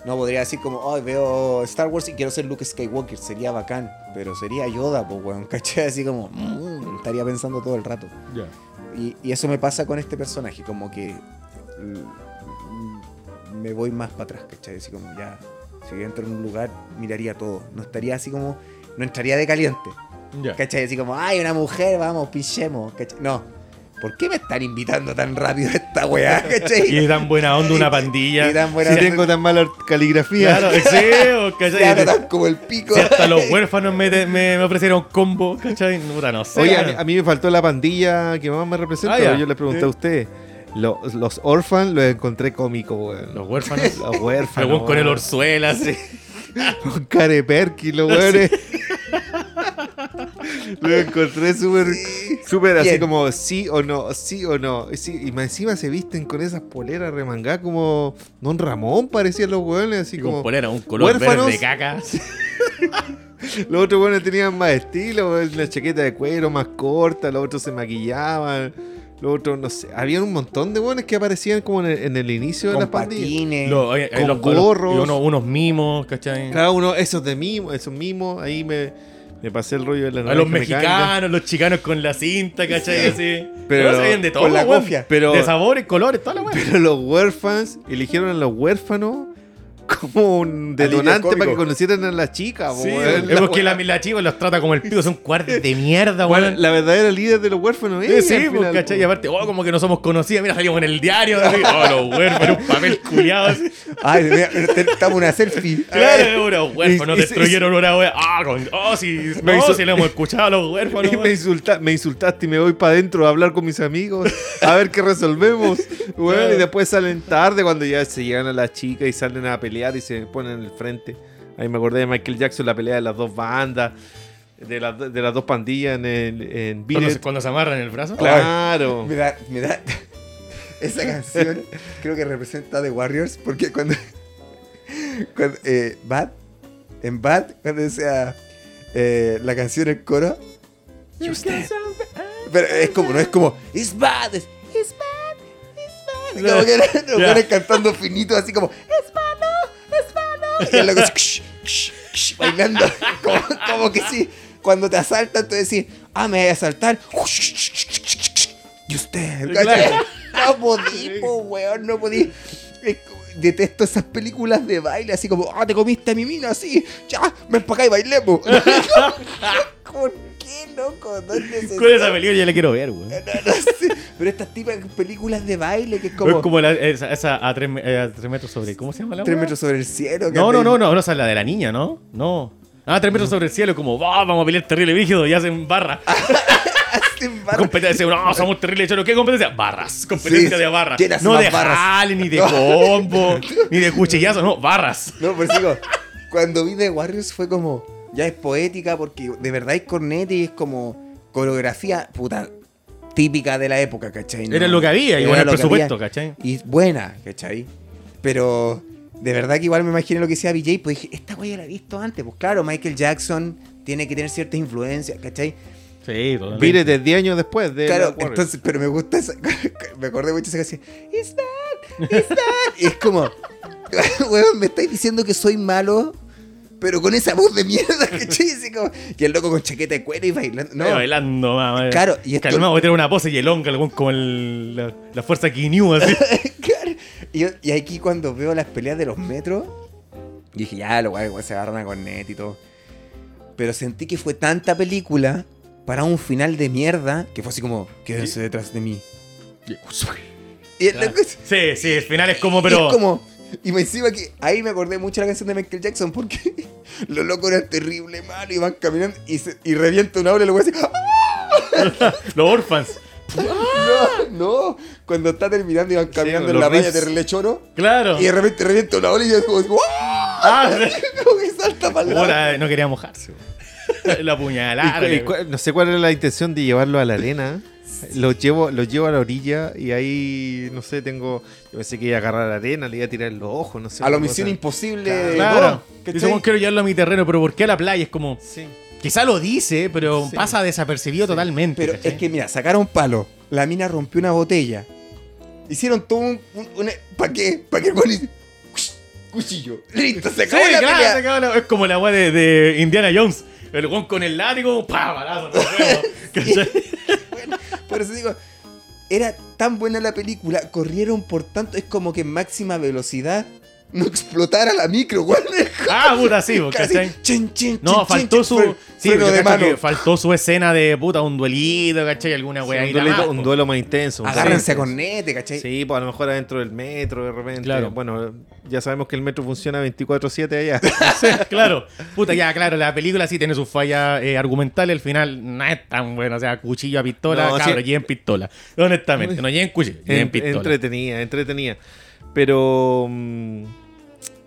[SPEAKER 3] No podría decir como, oh, veo Star Wars y quiero ser Luke Skywalker, sería bacán, pero sería Yoda, pues, weón, ¿cachai? Así como, mm, estaría pensando todo el rato. Y, y eso me pasa con este personaje, como que me voy más para atrás, ¿cachai? Así como ya, si entro en un lugar, miraría todo. No estaría así como, no entraría de caliente,
[SPEAKER 1] Ya.
[SPEAKER 3] ¿cachai? Así como, ay, una mujer, vamos, pinchemos, ¿cachai? No. ¿Por qué me están invitando tan rápido a esta weá, cachai?
[SPEAKER 1] Y tan buena onda una pandilla.
[SPEAKER 3] Y tan buena
[SPEAKER 2] Si
[SPEAKER 3] onda.
[SPEAKER 2] tengo tan mala caligrafía.
[SPEAKER 1] Claro, sí, ¿cachai?
[SPEAKER 3] tan como el pico.
[SPEAKER 1] Si hasta los huérfanos me, me, me ofrecieron combo, ¿cachai? Puta, no sé.
[SPEAKER 2] Oye, a mí,
[SPEAKER 1] bueno.
[SPEAKER 2] a mí me faltó la pandilla que más me representa.
[SPEAKER 1] Ah,
[SPEAKER 2] yo le pregunté a usted. Los, los orphans los encontré cómicos, weón.
[SPEAKER 1] Los huérfanos.
[SPEAKER 2] Los huérfanos.
[SPEAKER 1] weón con el orzuela, así.
[SPEAKER 2] Con care perky, los weones. Lo encontré súper, súper así como sí o no, sí o no. Sí, y encima se visten con esas poleras remangadas como Don Ramón, parecían los weones, así
[SPEAKER 1] Con
[SPEAKER 2] como.
[SPEAKER 1] polera, un color
[SPEAKER 2] huérfanos.
[SPEAKER 1] verde caca.
[SPEAKER 2] Los otros weones tenían más estilo, la chaqueta de cuero más corta, los otros se maquillaban. Los otros, no sé, había un montón de weones que aparecían como en el, en el inicio de
[SPEAKER 3] con
[SPEAKER 2] la pandilla.
[SPEAKER 3] patines.
[SPEAKER 1] Los, oye,
[SPEAKER 2] Con
[SPEAKER 1] los-
[SPEAKER 2] gorros.
[SPEAKER 1] y unos, unos mimos, ¿cachai?
[SPEAKER 2] Cada uno, esos de mimo, esos mismos, ahí me, me pasé el rollo de la
[SPEAKER 1] A los
[SPEAKER 2] mecánica.
[SPEAKER 1] mexicanos, los chicanos con la cinta, ¿cachai? Así.
[SPEAKER 2] Pero-
[SPEAKER 1] Pero se de todo,
[SPEAKER 3] con la cofia.
[SPEAKER 2] Pero-
[SPEAKER 1] De sabores, colores, toda la weá.
[SPEAKER 2] Pero los huérfanos eligieron a los huérfanos como un detonante para que conocieran a la chica.
[SPEAKER 1] Sí,
[SPEAKER 2] weón.
[SPEAKER 1] es porque
[SPEAKER 2] La-
[SPEAKER 1] la, la chica los trata como el pico, son cuartos de mierda,
[SPEAKER 2] Bueno,
[SPEAKER 1] weón.
[SPEAKER 2] la verdadera líder de los huérfanos
[SPEAKER 1] Sí,
[SPEAKER 2] ella,
[SPEAKER 1] sí,
[SPEAKER 2] al
[SPEAKER 1] pues,
[SPEAKER 2] final,
[SPEAKER 1] ¿cachai? Y aparte, oh, como que no somos conocidos. Mira, salimos en el diario. así. Oh, los huérfanos, un papel culiado.
[SPEAKER 3] Ay, mira, estamos una selfie.
[SPEAKER 1] Claro, unos huérfanos
[SPEAKER 2] Y- y-
[SPEAKER 1] destruyeron una wea. Ah, con, oh, sí,
[SPEAKER 2] Me
[SPEAKER 1] no,
[SPEAKER 2] hizo-
[SPEAKER 1] sí, lo hemos escuchado a los huérfanos.
[SPEAKER 2] Y me, insulta, me insultaste y me voy para adentro a hablar con mis amigos a ver qué resolvemos. Bueno,
[SPEAKER 1] Claro.
[SPEAKER 2] y después salen tarde cuando ya se llegan a la chica y salen a pelear y se ponen en el frente. Ahí me acordé de Michael Jackson, la pelea de las dos bandas, de, las de las dos pandillas en, el, en
[SPEAKER 1] Cuando,
[SPEAKER 2] It.
[SPEAKER 1] se- cuando se amarran el brazo.
[SPEAKER 2] Claro.
[SPEAKER 3] Me da, me da. Esa canción creo que representa The Warriors porque cuando. cuando eh, Bad. En Bad, cuando decía eh, la canción, el coro. Pero es como, no es como. It's bad. Es, it's bad. It's bad. Como que cantando finito, así como. Es malo. Y el loco así, "Ksh, ksh, ksh", bailando. Como, como que sí. Cuando te asaltan, tú decís, ah, me voy a asaltar. Y usted. No podí, po, weón, no podí. Detesto esas películas de baile, así como, ah, te comiste a mi mina, así, ya, ven para acá y bailemos. ¿Por qué, loco? ¿Dónde se
[SPEAKER 1] Con esa película ya la quiero ver, weón.
[SPEAKER 3] no, no sé. Pero estas típicas películas de baile que es
[SPEAKER 1] Es
[SPEAKER 3] como,
[SPEAKER 1] como la- esa, esa a, tres, eh, a tres metros sobre. ¿Cómo se llama la
[SPEAKER 3] tres metros sobre el cielo.
[SPEAKER 1] No, no, no, no, no, esa es la de la niña, ¿no? No. Ah, tres metros sobre el cielo, como, "Va, vamos a pelear terrible brígido y hacen barra.
[SPEAKER 3] Hacen barra.
[SPEAKER 1] Competencia, no, somos terribles choros. ¿Qué competencia? Barras. Competencia
[SPEAKER 3] Sí,
[SPEAKER 1] de barras.
[SPEAKER 3] ¿quién hace
[SPEAKER 1] No de
[SPEAKER 3] barras?
[SPEAKER 1] jale, ni de
[SPEAKER 3] No.
[SPEAKER 1] combo, ni de cuchillazo, no, barras.
[SPEAKER 3] No, por eso digo, cuando vi The Warriors fue como, ya es poética porque de verdad es cornete y es como coreografía, puta, típica de la época, ¿cachai?
[SPEAKER 1] Era lo que había, bueno, el presupuesto,
[SPEAKER 3] había.
[SPEAKER 1] ¿cachai?
[SPEAKER 3] Y buena, ¿cachai? Pero de verdad que igual me imaginé lo que decía BJ, pues dije, esta wea ya la he visto antes. Pues claro, Michael Jackson tiene que tener ciertas influencias, ¿cachai?
[SPEAKER 1] Sí,
[SPEAKER 2] de 10 años después de
[SPEAKER 3] Claro, entonces, pero me gusta esa, me acordé mucho de esa canción. Is that, is that? Y es como, weón, me estáis diciendo que soy malo, pero con esa voz de mierda. Así como, y el loco con chaqueta de cuero y bailando. No,
[SPEAKER 1] bailando, mamá.
[SPEAKER 3] Claro, y esto-
[SPEAKER 1] Calmado, voy a tener una pose y el algún como el, la, la fuerza Kinyu, así.
[SPEAKER 3] Claro. Y, y aquí cuando veo las peleas de los metros, dije, ya, lo guay, se agarran a cornet y todo. Pero sentí que fue tanta película para un final de mierda que fue así como, quédense detrás de mí. Y el loco-
[SPEAKER 1] Sí, sí, el final es como, pero.
[SPEAKER 3] Es como. Y me encima que ahí me acordé mucho de la canción de Michael Jackson porque los locos eran terrible malos y van caminando y, se, y revienta una ola y luego así. ¡Ah!
[SPEAKER 1] Los orphans.
[SPEAKER 3] No, no. Cuando está terminando y van caminando en la raya
[SPEAKER 2] riffs.
[SPEAKER 3] de relechoro
[SPEAKER 1] Claro.
[SPEAKER 3] y de repente revienta una ola y es como. ¡Ah!
[SPEAKER 1] Ah.
[SPEAKER 3] Como que salta para.
[SPEAKER 1] Puta, no quería mojarse. La puñalada.
[SPEAKER 2] Cu- no sé cuál era la intención de llevarlo a la arena. Los llevo, los llevo a la orilla y ahí, no sé, tengo. Yo pensé que iba a agarrar la arena, le iba a tirar los ojos, no sé.
[SPEAKER 3] A la misión
[SPEAKER 2] cosa.
[SPEAKER 3] imposible.
[SPEAKER 1] Claro. "Bueno, quiero llevarlo a mi terreno, pero ¿por qué a la playa? Es como.
[SPEAKER 2] Sí.
[SPEAKER 1] Quizá lo dice, pero
[SPEAKER 2] Sí.
[SPEAKER 1] pasa desapercibido totalmente.
[SPEAKER 3] Pero
[SPEAKER 1] ¿cachai?
[SPEAKER 3] es que, mira, sacaron palo. La mina rompió una botella. Hicieron todo un. un, ¿Para qué? ¿Para qué? Cuchillo. Listo, se
[SPEAKER 1] Sí,
[SPEAKER 3] acabó la
[SPEAKER 1] claro,
[SPEAKER 3] pelea.
[SPEAKER 1] se acabó la- es como la weá de, de Indiana Jones. El weón con el látigo, pa, balazo.
[SPEAKER 3] Bueno, por eso digo, era tan buena la película, corrieron por tanto, es como que en máxima velocidad no explotara la micro, weón.
[SPEAKER 1] Ah, puta, sí, ¿cachai?
[SPEAKER 3] chin, chin,
[SPEAKER 1] No,
[SPEAKER 3] chin,
[SPEAKER 1] faltó
[SPEAKER 3] chin,
[SPEAKER 1] su.
[SPEAKER 3] fre-
[SPEAKER 1] Sí,
[SPEAKER 3] freno
[SPEAKER 1] yo
[SPEAKER 3] de
[SPEAKER 1] cacho
[SPEAKER 3] mano.
[SPEAKER 1] que faltó su escena de puta, un duelito, ¿cachai? Alguna
[SPEAKER 2] Sí,
[SPEAKER 1] weá
[SPEAKER 2] un,
[SPEAKER 1] más,
[SPEAKER 2] un duelo más intenso.
[SPEAKER 3] Agárrense
[SPEAKER 2] duelo
[SPEAKER 3] con
[SPEAKER 2] intenso.
[SPEAKER 3] nete, ¿cachai?
[SPEAKER 2] Sí, pues a lo mejor adentro del metro de repente.
[SPEAKER 1] Claro.
[SPEAKER 2] Bueno, ya sabemos que el metro funciona 24-7 allá.
[SPEAKER 1] Sí, claro. Puta, ya, claro, la película sí tiene sus fallas eh, argumentales. El final no es tan bueno. O sea, cuchillo a pistola,
[SPEAKER 2] No,
[SPEAKER 1] cabrón,
[SPEAKER 2] sí.
[SPEAKER 1] lleven pistola. Honestamente, no lleven cuchillo, lleven
[SPEAKER 2] En-
[SPEAKER 1] pistola.
[SPEAKER 2] entretenida, entretenida. Pero. mm,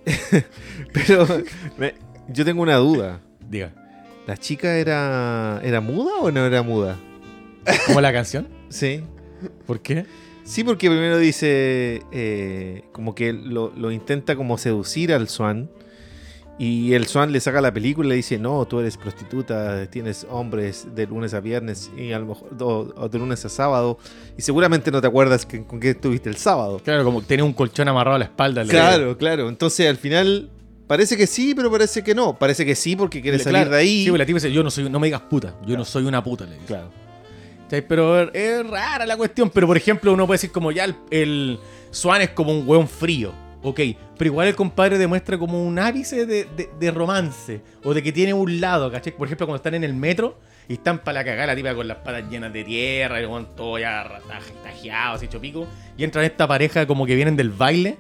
[SPEAKER 2] pero. me- yo tengo una duda.
[SPEAKER 1] Diga,
[SPEAKER 2] ¿La chica era. ¿Era muda o no era muda?
[SPEAKER 1] ¿cómo la canción?
[SPEAKER 2] Sí.
[SPEAKER 1] ¿Por qué?
[SPEAKER 2] Sí, porque primero dice. eh, como que lo, lo intenta como seducir al Swan. Y el Swan le saca la película y le dice: No, tú eres prostituta, tienes hombres de lunes a viernes y a lo mejor. o- o de lunes a sábado. Y seguramente no te acuerdas que- con qué estuviste el sábado.
[SPEAKER 1] Claro, como tenía un colchón amarrado a la espalda.
[SPEAKER 2] Claro, claro. Entonces al final parece que sí, pero parece que no. Parece que sí porque quiere salir de ahí.
[SPEAKER 1] Sí, pues la tipa dice, yo no soy, no me digas puta, yo no soy una puta, le dice.
[SPEAKER 2] Claro.
[SPEAKER 1] ¿Cachai? Pero es, rara la cuestión. Pero por ejemplo, uno puede decir como ya el, el Swan es como un hueón frío. Ok, pero igual el compadre demuestra como un ápice de, de- de romance. O de que tiene un lado, ¿cachai? Por ejemplo, cuando están en el metro y están para la cagada, la tipa con las patas llenas de tierra, y el hueón todo ya tajeado, así hecho pico. Y entran esta pareja como que vienen del baile.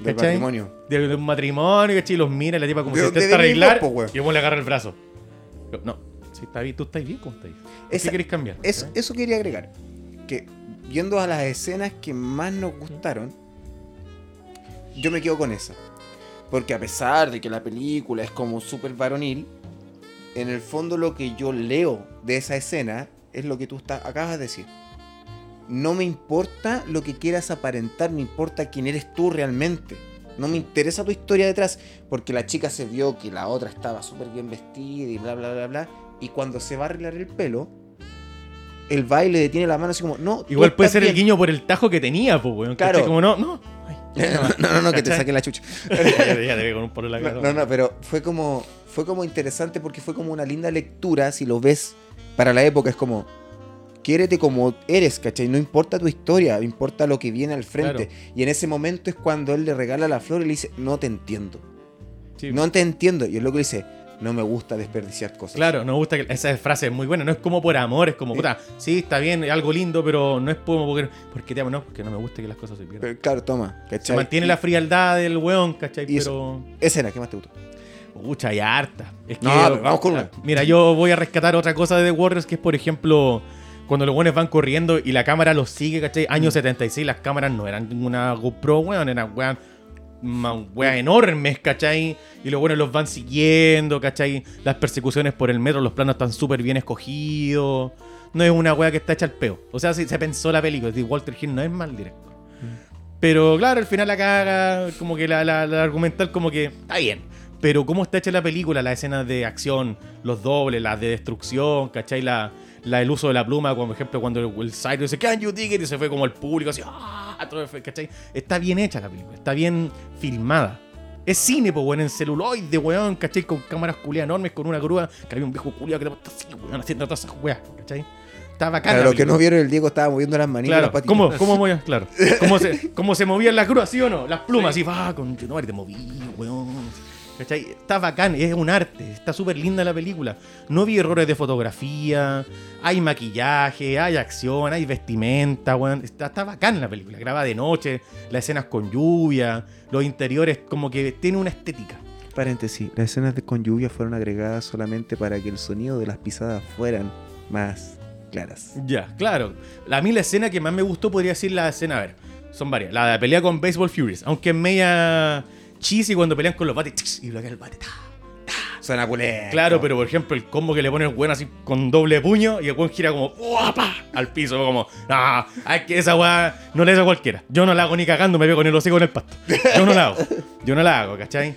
[SPEAKER 3] Del
[SPEAKER 1] ¿cachai?
[SPEAKER 3] matrimonio.
[SPEAKER 1] De, de un matrimonio, ¿cachai? Y los mira y la tipa como
[SPEAKER 3] ¿De
[SPEAKER 1] se intenta arreglar.
[SPEAKER 3] weón?
[SPEAKER 1] y hueón le agarra el brazo. No, si está bien, tú estás bien, ¿cómo estás? ¿Qué querés cambiar?
[SPEAKER 3] Eso, eso quería agregar. Que viendo a las escenas que más nos gustaron, yo me quedo con esa. Porque a pesar de que la película es como súper varonil, en el fondo lo que yo leo de esa escena es lo que tú está- acabas de decir. No me importa lo que quieras aparentar, me importa quién eres tú realmente. No me interesa tu historia detrás, porque la chica se vio que la otra estaba súper bien vestida y bla, bla, bla, bla. Y cuando se va a arreglar el pelo, el baile detiene la mano así como, no.
[SPEAKER 1] Igual puede ser el guiño por el tajo que tenía, pues, weón.
[SPEAKER 3] Claro.
[SPEAKER 1] ¿cachai? Como no, no. Ay,
[SPEAKER 3] no, no, no, que te
[SPEAKER 1] ¿Cachai?
[SPEAKER 3] saque la chucha.
[SPEAKER 1] con un la cara.
[SPEAKER 3] No, no, no, pero fue como, fue como interesante porque fue como una linda lectura, si lo ves para la época, es como, quiérete como eres, ¿cachai? No importa tu historia, importa lo que viene al frente.
[SPEAKER 1] Claro.
[SPEAKER 3] Y en ese momento es cuando él le regala la flor y le dice, no te entiendo.
[SPEAKER 1] Sí.
[SPEAKER 3] No te entiendo. Y el loco le dice, no me gusta desperdiciar cosas.
[SPEAKER 1] Claro, nos gusta que esa frase es muy buena. No es como por amor, es como, puta, sí, está bien, es algo lindo, pero no es como porque, porque te amo, no, porque no me gusta que las cosas se pierdan.
[SPEAKER 3] Pero, claro, toma,
[SPEAKER 1] Se
[SPEAKER 3] ¿cachai?
[SPEAKER 1] mantiene la frialdad del weón, ¿cachai?
[SPEAKER 3] Y
[SPEAKER 1] pero.
[SPEAKER 3] Esa era, ¿qué más te gustó?
[SPEAKER 1] Pucha, hay harta. Es que,
[SPEAKER 3] No, pero vamos con una.
[SPEAKER 1] Mira, yo voy a rescatar otra cosa de The Warriors, que es, por ejemplo, cuando los buenos van corriendo y la cámara los sigue, ¿cachai? Año
[SPEAKER 3] Mm.
[SPEAKER 1] 76, las cámaras no eran una GoPro, weón, eran, weón, ma- weas enormes, ¿cachai? Y los buenos los van siguiendo, ¿cachai? Las persecuciones por el metro, los planos están súper bien escogidos. No es una wea que está hecha al peo. O sea, si se pensó la película. es decir, Walter Hill no es mal director. Pero claro, al final la caga, como que la, la- la argumental como que está bien. Pero cómo está hecha la película, las escenas de acción, los dobles, las de destrucción, ¿cachai? La, la- el uso de la pluma, como por ejemplo cuando el, el Cyro dice, Can you dig it? Y se fue como el público así, ¡ah! Todo, ¿cachai? Está bien hecha la película, está bien filmada. Es cine, pues, weón, en celuloide, weón, ¿cachai? Con cámaras culiadas enormes, con una grúa, que había un viejo culiado que te así, weón, haciendo todas esas weas, ¿cachai? Está.
[SPEAKER 3] Para
[SPEAKER 1] la
[SPEAKER 3] los que no vieron, el Diego estaba moviendo las manitas
[SPEAKER 1] Claro,
[SPEAKER 3] las.
[SPEAKER 1] ¿cómo, cómo movían? Claro. ¿Cómo se, cómo se movían las grúas, sí o no? Las plumas, así, va, con no, te moví, weón. ¿Cachai? Está bacán, es un arte, está súper linda la película. No vi errores de fotografía, hay maquillaje, hay acción, hay vestimenta, weón. Está, está bacán la película, graba de noche, las escenas con lluvia, los interiores, como que tiene una estética.
[SPEAKER 4] Paréntesis, las escenas de con lluvia fueron agregadas solamente para que el sonido de las pisadas fueran más claras.
[SPEAKER 1] Ya, claro. A mí la escena que más me gustó podría ser la escena, a ver, son varias. La de la pelea con Baseball Furies, aunque es media cheesy cuando pelean con los bates y bloquean el bate. ta.
[SPEAKER 3] Suena pulento.
[SPEAKER 1] Claro, pero por ejemplo, el combo que le pone el weón así con doble puño y el weón gira como ¡guapa! al piso, como, no, es que esa weá no la hace cualquiera. Yo no la hago ni cagando, me veo con el hocico en el pasto. Yo no la hago. Yo no la hago, ¿cachai?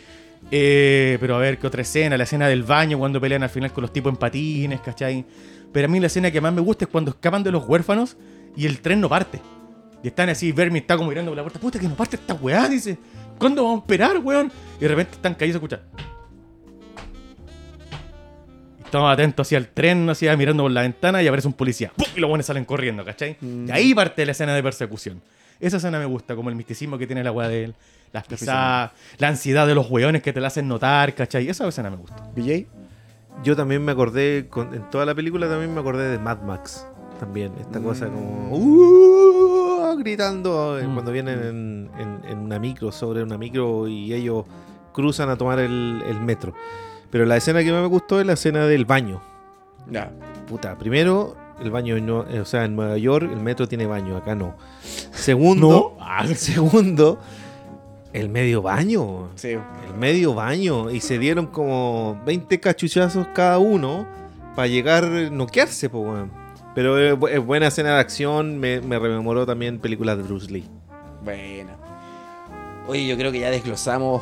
[SPEAKER 1] Eh, pero a ver, ¿qué otra escena? La escena del baño cuando pelean al final con los tipos en patines, ¿cachai? Pero a mí la escena que más me gusta es cuando escapan de los huérfanos y el tren no parte. Y están así, Vermi está como mirando por la puerta. Puta, que no parte esta weá, dice. ¿Cuándo vamos a esperar, weón? Y de repente están caídos a escuchar. Y Estamos atentos hacia el tren, así mirando por la ventana y aparece un policía. ¡Pum! Y los buenos salen corriendo, ¿cachai? Y ahí parte la escena de persecución. Esa escena me gusta, como el misticismo que tiene la weá de él. Las pisadas, la ansiedad de los weones que te la hacen notar, ¿cachai? Esa escena me gusta.
[SPEAKER 3] ¿BJ?
[SPEAKER 2] Yo también me acordé, con- en toda la película también me acordé de Mad Max. También, esta cosa como "Uh", gritando eh,
[SPEAKER 1] Mm.
[SPEAKER 2] cuando vienen en, en- en una micro, sobre una micro y ellos cruzan a tomar el, el metro. Pero la escena que más me gustó es la escena del baño.
[SPEAKER 3] Ya.
[SPEAKER 2] Puta, primero, el baño, no, eh, o sea, en Nueva York el metro tiene baño, acá no. Segundo, segundo, el medio baño.
[SPEAKER 3] Sí.
[SPEAKER 2] El medio baño. Y se dieron como 20 cachuchazos cada uno para llegar a noquearse, weón. Pero es, bu- es buena escena de acción. Me, me rememoró también películas de Bruce Lee.
[SPEAKER 3] Bueno. Oye, yo creo que ya desglosamos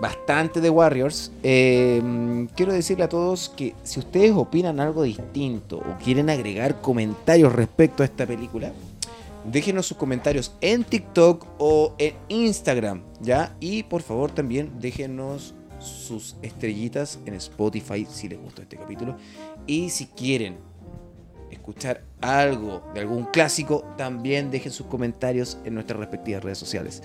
[SPEAKER 3] bastante de Warriors. Eh, quiero decirle a todos que si ustedes opinan algo distinto o quieren agregar comentarios respecto a esta película, déjenos sus comentarios en TikTok o en Instagram, ¿ya? Y por favor también déjenos sus estrellitas en Spotify si les gustó este capítulo. Y si quieren escuchar algo de algún clásico, también dejen sus comentarios en nuestras respectivas redes sociales.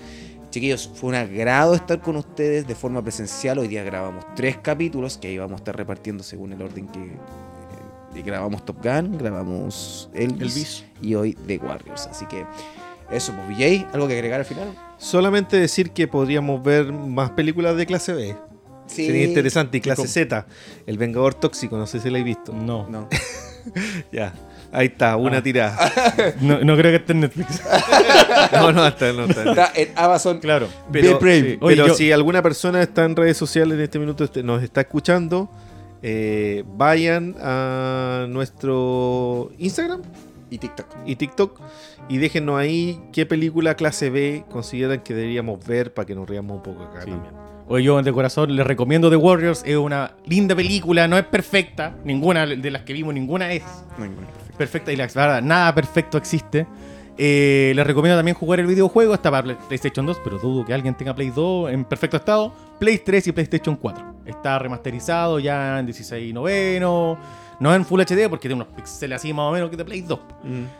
[SPEAKER 3] Chiquillos, fue un agrado estar con ustedes de forma presencial. Hoy día grabamos tres capítulos que ahí vamos a estar repartiendo según el orden que eh, grabamos Top Gun, grabamos Elvis,
[SPEAKER 1] Elvis.
[SPEAKER 3] y hoy The Warriors. Así que eso, pues VJ, ¿algo que agregar al final?
[SPEAKER 2] Solamente decir que podríamos ver más películas de clase B. Sería interesante. Y clase
[SPEAKER 1] ¿Cómo?
[SPEAKER 2] Z. El Vengador Tóxico. No sé si la he visto.
[SPEAKER 1] No.
[SPEAKER 3] No.
[SPEAKER 2] Ya. Ahí está, una
[SPEAKER 1] Ah.
[SPEAKER 2] tirada.
[SPEAKER 1] no. no creo que esté en Netflix.
[SPEAKER 2] No, no, está, no está.
[SPEAKER 3] Está en Amazon.
[SPEAKER 1] claro.
[SPEAKER 2] Pero,
[SPEAKER 3] Bien brave.
[SPEAKER 1] sí. Oye,
[SPEAKER 2] pero
[SPEAKER 1] yo-
[SPEAKER 2] si alguna persona está en redes sociales en este minuto, este- nos está escuchando, eh, vayan a nuestro Instagram
[SPEAKER 3] Y TikTok.
[SPEAKER 2] y TikTok y déjenos ahí qué película clase B consideran que deberíamos ver para que nos riamos un poco acá
[SPEAKER 1] Sí.
[SPEAKER 2] también.
[SPEAKER 1] Oye, yo de corazón les recomiendo The Warriors. Es una linda película, no es perfecta. Ninguna de las que vimos, ninguna es perfecta. Y la verdad, nada perfecto existe. Eh, les recomiendo también jugar el videojuego. Está para Play- PlayStation 2, pero dudo que alguien tenga Play 2 en perfecto estado. Play 3 y PlayStation 4. Está remasterizado ya en 16 noveno. No en Full HD porque tiene unos píxeles así más o menos que de Play 2.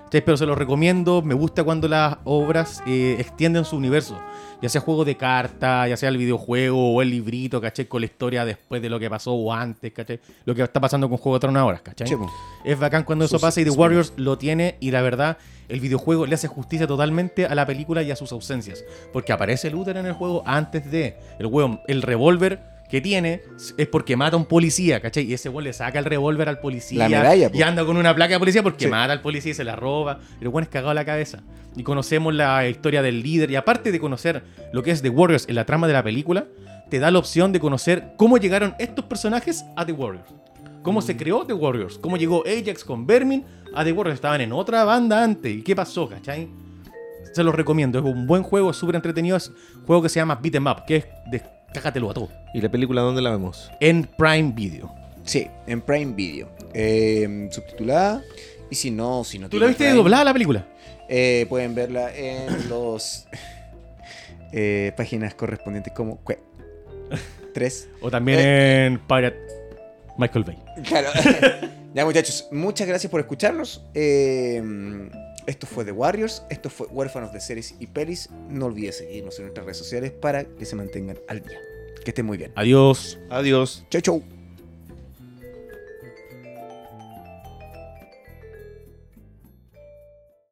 [SPEAKER 1] ¿Cachai? Pero se los recomiendo. Me gusta cuando las obras eh, extienden su universo. Ya sea juego de cartas, ya sea el videojuego o el librito, ¿cachai? Con la historia después de lo que pasó o antes, ¿cachai? Lo que está pasando con Juego de Tronos ahora, ¿cachai? Es bacán cuando eso pasa y The. Warriors lo tiene y la verdad, el videojuego le hace justicia totalmente a la película y a sus ausencias. Porque aparece Luther en el juego antes de el weón, el revólver que tiene es porque mata a un policía, ¿cachai? Y ese weón le saca el revólver al policía.
[SPEAKER 3] La medalla.
[SPEAKER 1] Y anda con una placa de policía porque
[SPEAKER 3] Sí.
[SPEAKER 1] mata al policía y se la roba. El weón es cagado a la cabeza. Y conocemos la historia del líder. Y aparte de conocer lo que es The Warriors en la trama de la película, te da la opción de conocer cómo llegaron estos personajes a The Warriors. Cómo se creó The Warriors. Cómo llegó Ajax con Vermin a The Warriors. Estaban en otra banda antes. ¿Y qué pasó, cachai? Se los recomiendo. Es un buen juego, súper entretenido. Es un juego que se llama Beat 'em Up, que es de cágatelo a todo.
[SPEAKER 2] ¿Y la película dónde la vemos?
[SPEAKER 1] En Prime Video.
[SPEAKER 3] Sí, en Prime Video. Eh, subtitulada. Y si no, si no
[SPEAKER 1] ¿Tú la viste
[SPEAKER 3] Prime,
[SPEAKER 1] doblada la película?
[SPEAKER 3] eh, pueden verla en los eh, páginas correspondientes como Cue. 3.
[SPEAKER 1] O también
[SPEAKER 3] Eh.
[SPEAKER 1] en Pirate Michael Bay.
[SPEAKER 3] Claro. ya, muchachos, muchas gracias por escucharnos. Eh, esto fue The Warriors. Esto fue Huérfanos de Series y Pelis. No olvides seguirnos en nuestras redes sociales para que se mantengan al día. Que estén muy bien.
[SPEAKER 1] Adiós.
[SPEAKER 2] Adiós.
[SPEAKER 3] Chau, chau.